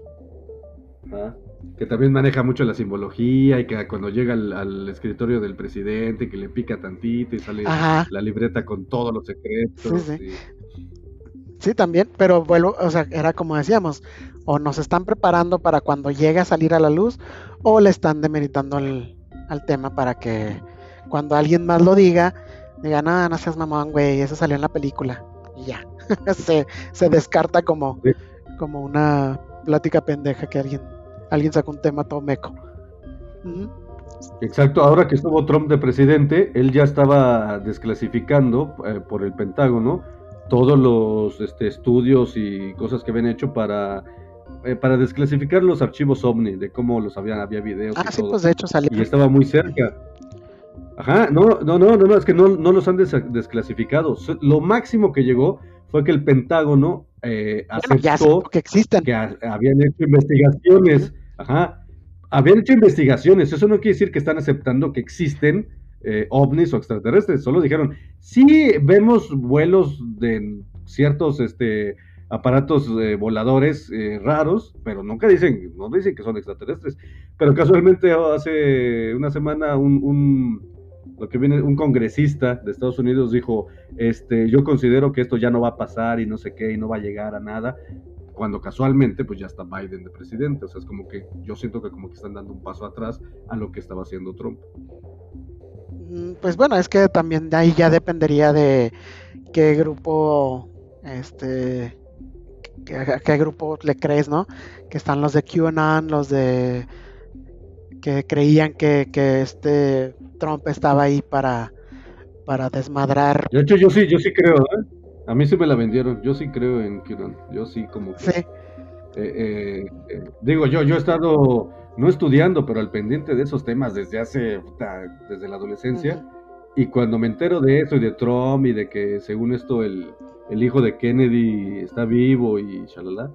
Ajá. Que también maneja mucho la simbología y que cuando llega al, al escritorio del presidente, que le pica tantito y sale Ajá. la libreta con todos los secretos. Sí, sí. y- Sí, también, pero vuelvo, o sea, era como decíamos, o nos están preparando para cuando llegue a salir a la luz, o le están demeritando al, al tema para que cuando alguien más lo diga, diga, no, no seas mamón, güey, eso salió en la película. Y ya, <laughs> se, se descarta como, Sí. como una plática pendeja que alguien, alguien sacó un tema todo meco. Exacto, ahora que estuvo Trump de presidente, él ya estaba desclasificando eh, por el Pentágono todos los este, estudios y cosas que habían hecho para, eh, para desclasificar los archivos OVNI, de cómo los había, había videos Ah, y sí, todo. pues de hecho salió. y estaba muy cerca. Ajá, no, no, no, no, es que no, no los han des- desclasificado. Lo máximo que llegó fue que el Pentágono eh, Bueno, aceptó que existen. que ha- habían hecho investigaciones. Ajá. Habían hecho investigaciones. Eso no quiere decir que están aceptando que existen eh, ovnis o extraterrestres. Solo dijeron, sí vemos vuelos de ciertos este, aparatos eh, voladores eh, raros, pero nunca dicen, no dicen que son extraterrestres. Pero casualmente hace una semana un, lo que viene, un congresista de Estados Unidos dijo, este, yo considero que esto ya no va a pasar y no sé qué, y no va a llegar a nada cuando casualmente pues ya está Biden de presidente, o sea, es como que yo siento que como que están dando un paso atrás a lo que estaba haciendo Trump. Mm, Pues bueno, es que también de ahí ya dependería de qué grupo, este, a qué grupo le crees, ¿no? Que están los de QAnon, los de que creían que, que este Trump estaba ahí para, para desmadrar. De hecho, yo sí, yo sí creo, ¿eh? A mí sí me la vendieron, yo sí creo en QAnon, yo sí como que, Sí, eh, eh, eh, digo yo, yo he estado no estudiando, pero al pendiente de esos temas desde hace, desde la adolescencia, y cuando me entero de eso y de Trump y de que según esto el, el hijo de Kennedy está vivo y shalala,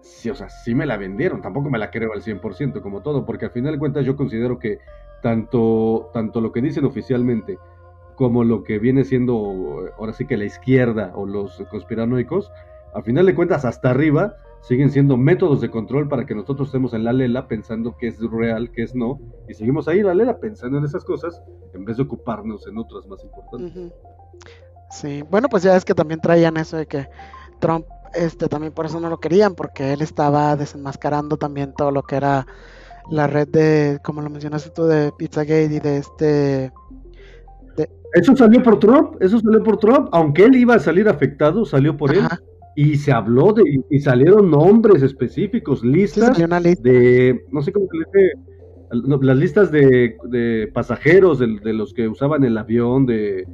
sí, o sea, sí me la vendieron, tampoco me la creo al 100% como todo, porque al final de cuentas yo considero que tanto, tanto lo que dicen oficialmente como lo que viene siendo ahora sí que la izquierda o los conspiranoicos, al final de cuentas hasta arriba siguen siendo métodos de control para que nosotros estemos en la lela pensando que es real, que es no, y seguimos ahí en la lela pensando en esas cosas en vez de ocuparnos en otras más importantes. Sí, bueno, pues ya es que también traían eso de que Trump, este, también por eso no lo querían, porque él estaba desenmascarando también todo lo que era la red de, como lo mencionaste tú, de Pizzagate y de este, Eso salió por Trump, eso salió por Trump, aunque él iba a salir afectado, salió por él. Y se habló de, y salieron nombres específicos, listas lista. de, no sé cómo se le dice, las listas de, de pasajeros, de, de los que usaban el avión, de,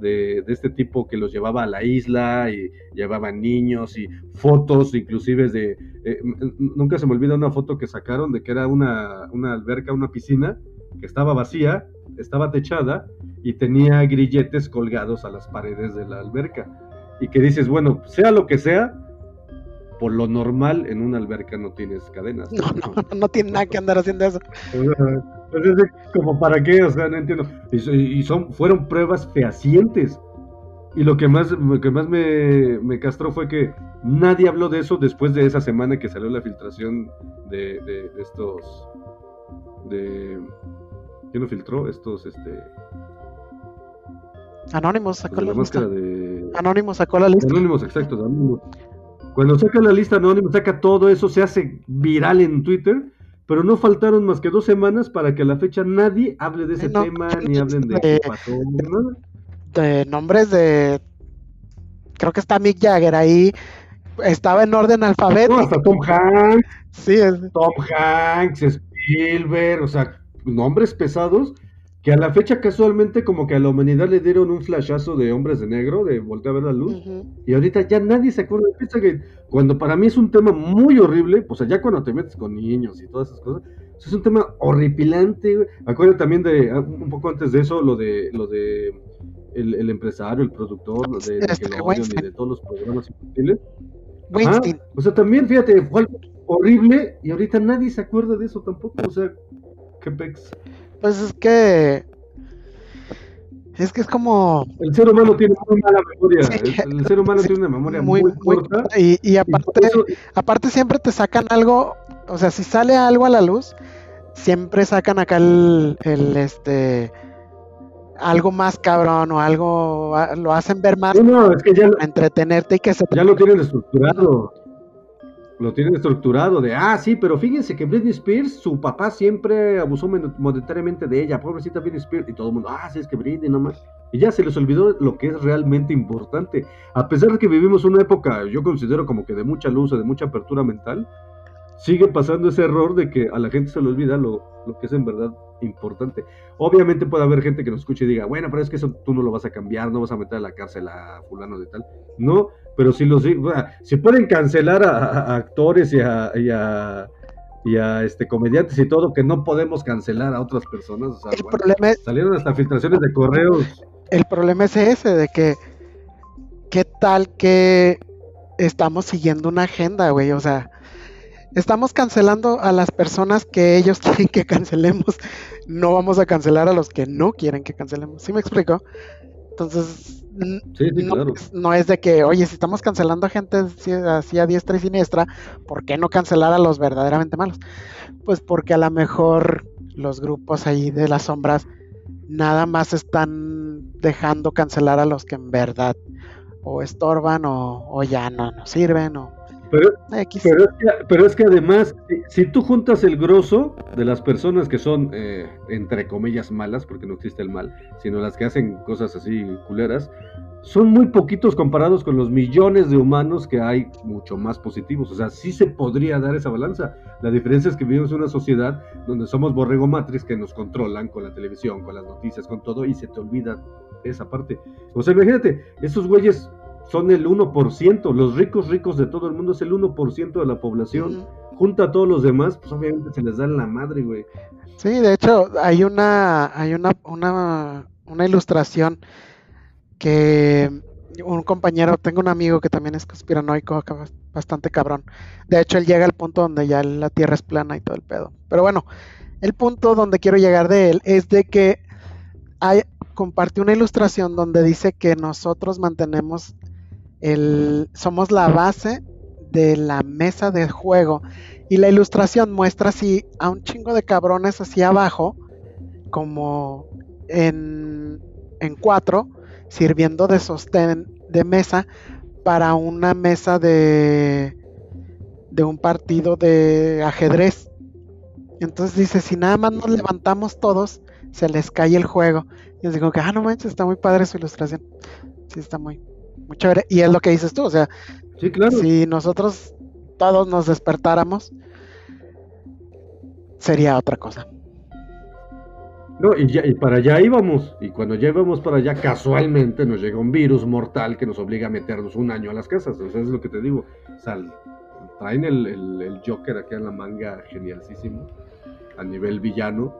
de, este tipo que los llevaba a la isla y llevaban niños y fotos inclusive de, eh, nunca se me olvida una foto que sacaron de que era una, una alberca, una piscina que estaba vacía, estaba techada y tenía grilletes colgados a las paredes de la alberca. Y que dices, bueno, sea lo que sea, por lo normal en una alberca no tienes cadenas. No, no, no tiene nada que andar haciendo eso. Sea, <laughs> pues como para qué, o sea, no entiendo. Y, so- y son, fueron pruebas fehacientes. Y lo que más, lo que más me, me castró fue que nadie habló de eso después de esa semana que salió la filtración de, de- de estos. de. ¿Quién lo filtró? Estos, este. Anónimos sacó la la lista. de. Anónimos sacó la lista. Anónimos, exacto, Anónimos. Cuando saca la lista Anónimos, saca todo eso, se hace viral en Twitter, pero no faltaron más que dos semanas para que a la fecha nadie hable de ese No, tema, ni hablen de qué de- pasó, nada. De nombres de, creo que está Mick Jagger ahí. Estaba en orden No, alfabético. hasta Tom Hanks, Sí, es- Tom Hanks, Spielberg, o sea, nombres pesados que a la fecha casualmente como que a la humanidad le dieron un flashazo de hombres de negro, de voltear a ver la luz. Y ahorita ya nadie se acuerda de Pizzagate. Cuando para mí es un tema muy horrible, pues allá cuando te metes con niños y todas esas cosas, pues es un tema horripilante. güey. Acuérdate también de, ah, un poco antes de eso, lo de, lo de el, el empresario, el productor de Este, Nickelodeon y de todos los programas infantiles. Ajá. O sea, también, fíjate, fue algo horrible y ahorita nadie se acuerda de eso tampoco. O sea, qué pex. Pues es que. Es que es como. El ser humano tiene muy mala memoria. Sí. El, el ser humano Sí, tiene una memoria muy, corta. y, y aparte, eso- aparte siempre te sacan algo, o sea, si sale algo a la luz, siempre sacan acá el, el, este algo más cabrón o algo lo hacen ver más No, no, es que ya, entretenerte y que se ya lo tienen estructurado. Lo tienen estructurado de, ah, sí, pero fíjense que Britney Spears, su papá siempre abusó men- monetariamente de ella, pobrecita Britney Spears, y todo el mundo, ah, sí, es que Britney nomás. Y ya se les olvidó lo que es realmente importante. A pesar de que vivimos una época, yo considero como que de mucha luz, de mucha apertura mental, sigue pasando ese error de que a la gente se le olvida lo, lo que es en verdad importante. Obviamente puede haber gente que nos escuche y diga, bueno, pero es que eso tú no lo vas a cambiar, no vas a meter a la cárcel a fulano de tal. No, pero si los si pueden cancelar a, actores y a, y a- y a, este comediantes y todo, que no podemos cancelar a otras personas. O sea, el bueno, problema es, salieron hasta filtraciones de correos. el problema es ese de que qué tal que estamos siguiendo una agenda, güey, o sea, estamos cancelando a las personas que ellos <laughs> quieren que cancelemos, no vamos a cancelar a los que no quieren que cancelemos. ¿Sí me explico? Entonces, n- Sí, sí, no, claro. es, no es de que, oye, si estamos cancelando a gente así, así a diestra y siniestra, ¿por qué no cancelar a los verdaderamente malos? Pues porque a lo mejor los grupos ahí de las sombras nada más están dejando cancelar a los que en verdad o estorban o, o ya no nos sirven o Pero, es que, pero es que además, si, si tú juntas el grosso de las personas que son, eh, entre comillas, malas, porque no existe el mal, sino las que hacen cosas así culeras, son muy poquitos comparados con los millones de humanos que hay mucho más positivos. O sea, sí se podría dar esa balanza. La diferencia es que vivimos en una sociedad donde somos borrego matriz que nos controlan con la televisión, con las noticias, con todo, y se te olvida esa parte. O sea, imagínate, esos güeyes son el 1%, los ricos ricos de todo el mundo es el 1% de la población. Ujú. Junta a todos los demás, pues obviamente se les da en la madre, güey. Sí, de hecho, hay una, hay una, una, una ilustración que un compañero, tengo un amigo que también es conspiranoico, bastante cabrón. De hecho, él llega al punto donde ya la Tierra es plana y todo el pedo. Pero bueno, el punto donde quiero llegar de él es de que hay, compartió una ilustración donde dice que nosotros mantenemos somos la base de la mesa de juego y la ilustración muestra así a un chingo de cabrones así abajo, como en, en cuatro, sirviendo de sostén de mesa para una mesa de, de un partido de ajedrez. Entonces dice, si nada más nos levantamos todos, se les cae el juego. Y yo digo que, ah, no manches, está muy padre su ilustración. Sí, está muy, muy chévere. Y es lo que dices tú, o sea, Sí, claro. si nosotros todos nos despertáramos, sería otra cosa. No, y, ya, y para allá íbamos. Y cuando ya íbamos para allá, casualmente nos llega un virus mortal que nos obliga a meternos un año a las casas. O sea, es lo que te digo. O sea, traen el, el, el Joker aquí en la manga genialísimo a nivel villano.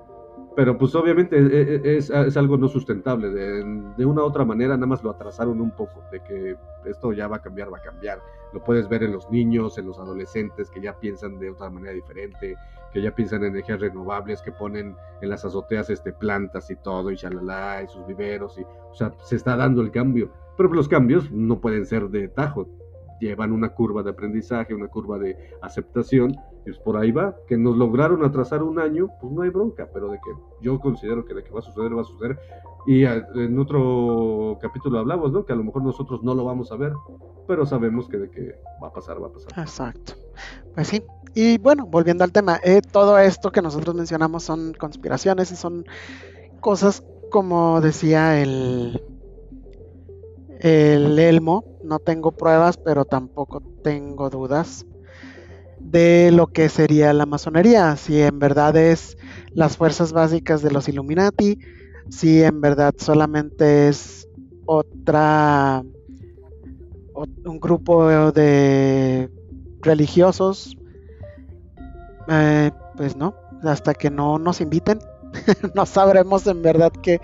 Pero pues obviamente es, es, es algo no sustentable. De, de, una u otra manera nada más lo atrasaron un poco. De que esto ya va a cambiar, va a cambiar. Lo puedes ver en los niños, en los adolescentes que ya piensan de otra manera diferente, que ya piensan en energías renovables, que ponen en las azoteas este, plantas y todo, y shalala, y sus viveros. Y, o sea, se está dando el cambio. Pero los cambios no pueden ser de tajo. Llevan una curva de aprendizaje, una curva de aceptación, pues por ahí va. Que nos lograron atrasar un año, pues no hay bronca, pero de que yo considero que de que va a suceder, va a suceder. Y en otro capítulo hablamos, ¿no? Que a lo mejor nosotros no lo vamos a ver, pero sabemos que de que va a pasar, va a pasar. Exacto. Pues sí. Y bueno, volviendo al tema, eh, todo esto que nosotros mencionamos son conspiraciones y son cosas como decía el, el Elmo, no tengo pruebas, pero tampoco tengo dudas de lo que sería la masonería, si en verdad es las fuerzas básicas de los Illuminati, si en verdad solamente es otra un grupo de religiosos, eh, pues no, hasta que no nos inviten, <laughs> no sabremos en verdad que...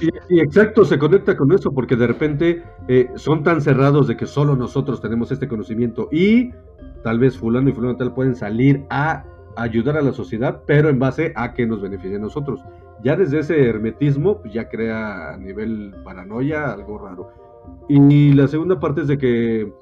Y, exacto, se conecta con eso, porque de repente eh, son tan cerrados de que solo nosotros tenemos este conocimiento y tal vez fulano y fulano tal pueden salir a ayudar a la sociedad, pero en base a que nos beneficie a nosotros. Ya desde ese hermetismo, pues ya crea a nivel paranoia algo raro. Y la segunda parte es de que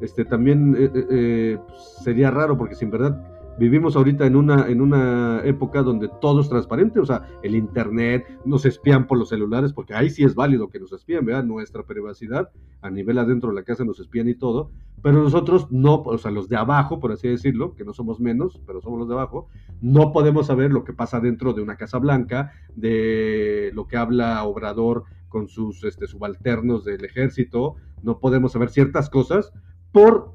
este, también eh, eh, pues, sería raro, porque si en verdad vivimos ahorita en una, en una época donde todo es transparente, o sea, el internet, nos espían por los celulares, porque ahí sí es válido que nos espían, ¿verdad? Nuestra privacidad, a nivel adentro de la casa nos espían y todo, pero nosotros no, o sea, los de abajo, por así decirlo, que no somos menos, pero somos los de abajo, no podemos saber lo que pasa dentro de una Casa Blanca, de lo que habla Obrador con sus este, subalternos del ejército, no podemos saber ciertas cosas por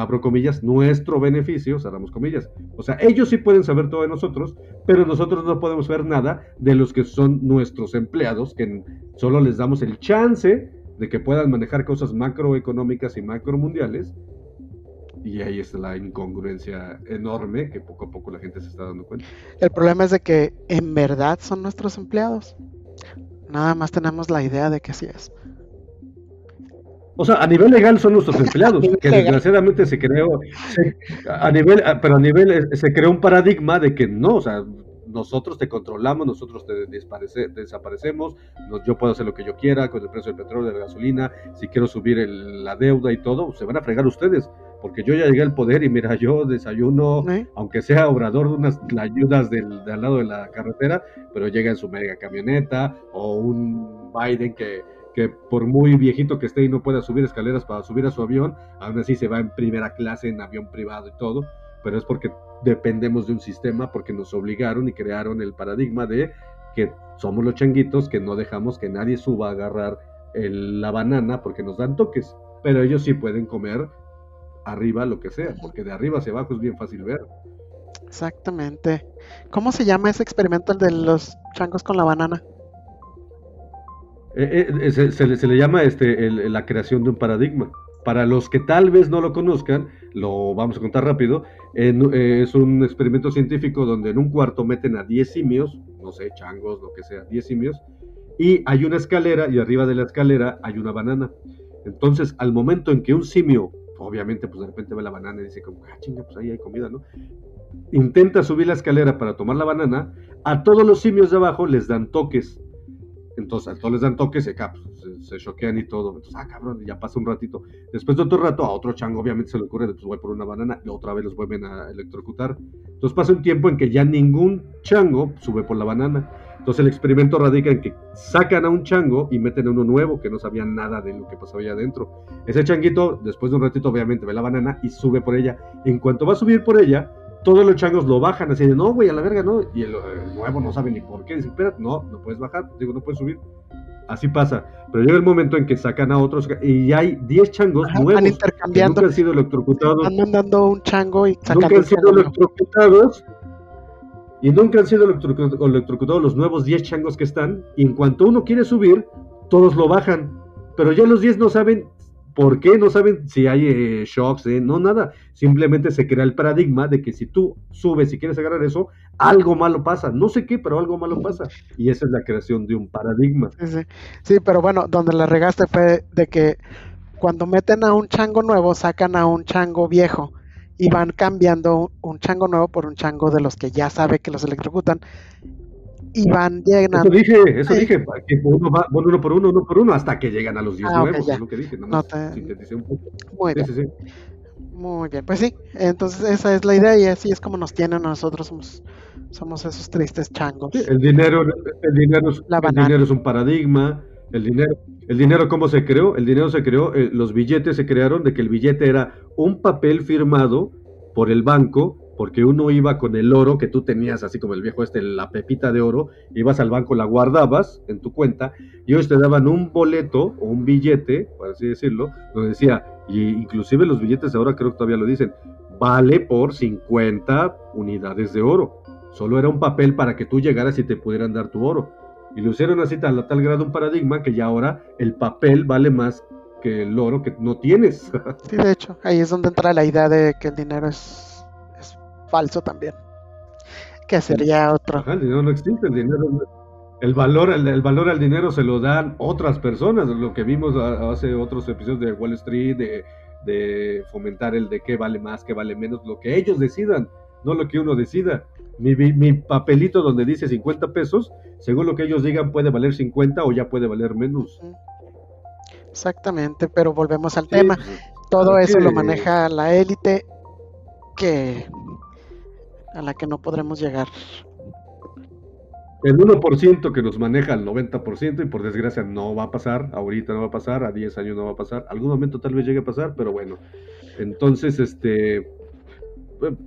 abro comillas, nuestro beneficio, cerramos comillas. O sea, ellos sí pueden saber todo de nosotros, pero nosotros no podemos ver nada de los que son nuestros empleados, que solo les damos el chance de que puedan manejar cosas macroeconómicas y macromundiales. Y ahí está la incongruencia enorme que poco a poco la gente se está dando cuenta. El problema es de que en verdad son nuestros empleados. Nada más tenemos la idea de que sí es. O sea, a nivel legal son nuestros <laughs> empleados, que desgraciadamente se creó, a nivel, pero a nivel eh, se creó un paradigma de que no, o sea, nosotros te controlamos, nosotros te desaparecemos, yo puedo hacer lo que yo quiera con el precio del petróleo, de la gasolina, si quiero subir la deuda y todo, se van a fregar ustedes, porque yo ya llegué al poder y mira, yo desayuno, aunque sea obrador de unas ayudas del, al lado de la carretera, pero llega en su mega camioneta o un Biden que que por muy viejito que esté y no pueda subir escaleras para subir a su avión, aún así se va en primera clase, en avión privado y todo, pero es porque dependemos de un sistema, porque nos obligaron y crearon el paradigma de que somos los changuitos, que no dejamos que nadie suba a agarrar la banana porque nos dan toques, pero ellos sí pueden comer arriba lo que sea, porque de arriba hacia abajo es bien fácil ver. Exactamente. ¿Cómo se llama ese experimento, el de los changos con la banana? Eh, eh, se, le, llama este, la creación de un paradigma. Para los que tal vez no lo conozcan, lo vamos a contar rápido, eh, es un experimento científico donde en un cuarto meten a 10 simios, no sé, changos, lo que sea, 10 simios, y hay una escalera y arriba de la escalera hay una banana. Entonces, al momento en que un simio, obviamente, pues de repente ve la banana y dice como, ah, chinga, pues ahí hay comida, ¿no? Intenta subir la escalera para tomar la banana, a todos los simios de abajo les dan toques entonces, a todos les dan toques, se, pues, se, choquean y todo. Entonces, ah, cabrón, ya pasa un ratito. Después de otro rato, a otro chango, obviamente se le ocurre, pues voy por una banana y otra vez los vuelven a electrocutar. Entonces pasa un tiempo en que ya ningún chango sube por la banana. Entonces el experimento radica en que sacan a un chango y meten a uno nuevo que no sabía nada de lo que pasaba allá adentro. Ese changuito, después de un ratito, obviamente ve la banana y sube por ella. En cuanto va a subir por ella, todos los changos lo bajan así de, no, güey, a la verga, no. Y el, nuevo no sabe ni por qué. Dice, espérate, no, no puedes bajar. Digo, no puedes subir. Así pasa. Pero llega el momento en que sacan a otros y hay 10 changos nuevos intercambiando. que nunca han sido electrocutados. Están mandando un chango y sacan Nunca han sido electrocutados. Y nunca han sido electrocutados los nuevos 10 changos que están. Y en cuanto uno quiere subir, todos lo bajan. Pero ya los 10 no saben ¿Por qué? No saben si hay eh, shocks, eh, no nada. Simplemente se crea el paradigma de que si tú subes y quieres agarrar eso, algo malo pasa. No sé qué, pero algo malo pasa. Y esa es la creación de un paradigma. Sí, pero bueno, donde la regaste fue de que cuando meten a un chango nuevo, sacan a un chango viejo y van cambiando un chango nuevo por un chango de los que ya sabe que los electrocutan y van llegando. Eso dije, eso dije, que uno va uno por uno, uno por uno, hasta que llegan a los 10 ah, nuevos, es lo que dije, nada más un poco. Muy bien. Muy bien, pues sí, entonces esa es la idea y así es como nos tienen nosotros, somos, somos esos tristes changos. el dinero, el dinero, es, el dinero es un paradigma, el dinero, el dinero cómo se creó, el dinero se creó, eh, los billetes se crearon de que el billete era un papel firmado por el banco porque uno iba con el oro que tú tenías, así como el viejo este, la pepita de oro, ibas al banco, la guardabas en tu cuenta, y ellos te daban un boleto o un billete, por así decirlo, donde decía, y inclusive los billetes ahora creo que todavía lo dicen, vale por 50 unidades de oro. Solo era un papel para que tú llegaras y te pudieran dar tu oro. Y lo hicieron así tal, a tal grado un paradigma que ya ahora el papel vale más que el oro que no tienes. Sí, de hecho, ahí es donde entra la idea de que el dinero es falso también. Que sería otro. el dinero no existe, el dinero, el valor, el, valor al dinero se lo dan otras personas, lo que vimos hace otros episodios de Wall Street, de, de fomentar el de qué vale más, qué vale menos, lo que ellos decidan, no lo que uno decida. Mi, mi, papelito donde dice 50 pesos, según lo que ellos digan, puede valer 50 o ya puede valer menos. Exactamente, pero volvemos al tema. Pues, Todo eso lo maneja la élite que a la que no podremos llegar. El 1% que nos maneja el 90% y por desgracia no va a pasar, ahorita no va a pasar, a 10 años no va a pasar, algún momento tal vez llegue a pasar, pero bueno. Entonces, este,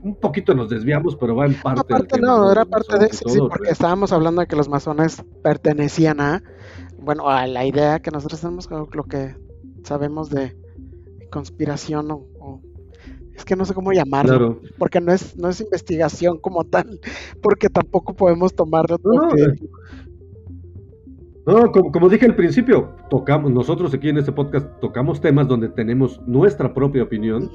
un poquito nos desviamos, pero va en parte. no, era parte de sí, porque estábamos hablando de que los masones pertenecían a, bueno, a la idea que nosotros tenemos, lo que sabemos de conspiración o, es que no sé cómo llamarlo, porque no es no es investigación como tal, porque tampoco podemos tomarlo. No, no, como, como, dije al principio, tocamos nosotros aquí en este podcast tocamos temas donde tenemos nuestra propia opinión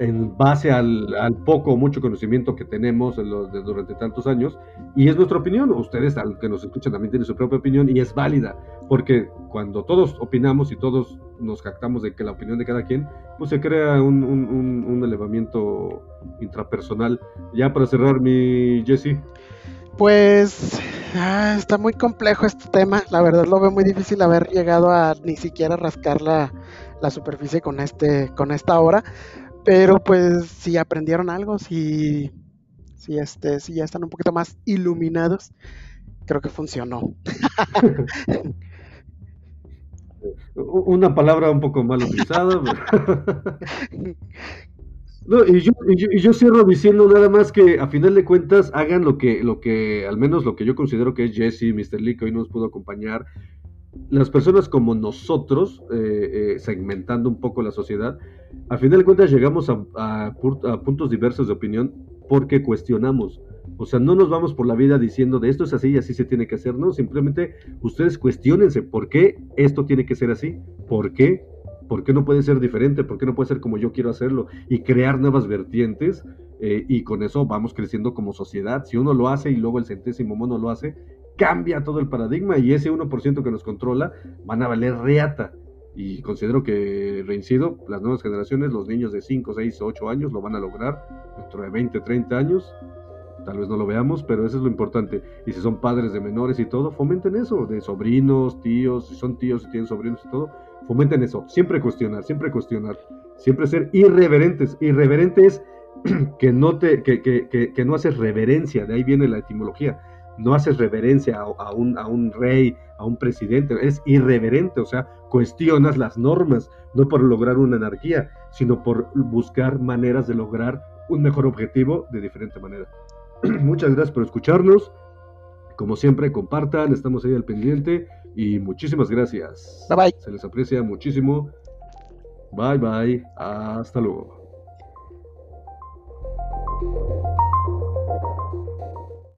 en base al, poco o mucho conocimiento que tenemos durante tantos años, y es nuestra opinión, ustedes al que nos escuchan también tienen su propia opinión y es válida, porque cuando todos opinamos y todos nos jactamos de que la opinión de cada quien, pues se crea un, un, elevamiento intrapersonal. Ya para cerrar mi Jesse. Pues ah, está muy complejo este tema, la verdad lo veo muy difícil haber llegado a ni siquiera rascar la, la superficie con este con esta hora pero pues si aprendieron algo, si, si, este, si ya están un poquito más iluminados, creo que funcionó. <laughs> Una palabra un poco mal utilizada. <laughs> No, y, yo, y, yo, cierro diciendo nada más que a final de cuentas hagan lo que, lo que, al menos lo que yo considero que es Jesse, Mr. Lee, que hoy nos pudo acompañar, las personas como nosotros, eh, eh, segmentando un poco la sociedad, a final de cuentas llegamos a, puntos diversos de opinión porque cuestionamos. O sea, no nos vamos por la vida diciendo de esto es así y así se tiene que hacer, no, simplemente ustedes cuestionense por qué esto tiene que ser así, por qué, por qué no puede ser diferente, por qué no puede ser como yo quiero hacerlo y crear nuevas vertientes eh, y con eso vamos creciendo como sociedad. Si uno lo hace y luego el centésimo mono lo hace, cambia todo el paradigma y ese 1% que nos controla van a valer reata. Y considero que, reincido, las nuevas generaciones, los niños de 5, 6, 8 años lo van a lograr dentro de 20, 30 años. Tal vez no lo veamos, pero eso es lo importante. Y si son padres de menores y todo, fomenten eso, de sobrinos, tíos, si son tíos y tienen sobrinos y todo, fomenten eso. Siempre cuestionar, siempre cuestionar. Siempre ser irreverentes. Irreverentes <clears throat> que no, te, que, que, que, que no haces reverencia, de ahí viene la etimología no haces reverencia a, un, a, un, rey, a un presidente, es irreverente, o sea, cuestionas las normas, no por lograr una anarquía, sino por buscar maneras de lograr un mejor objetivo de diferente manera. <clears throat> Muchas gracias por escucharnos. Como siempre, compartan, estamos ahí al pendiente y muchísimas gracias. Bye bye. Se les aprecia muchísimo. Bye bye. Hasta luego.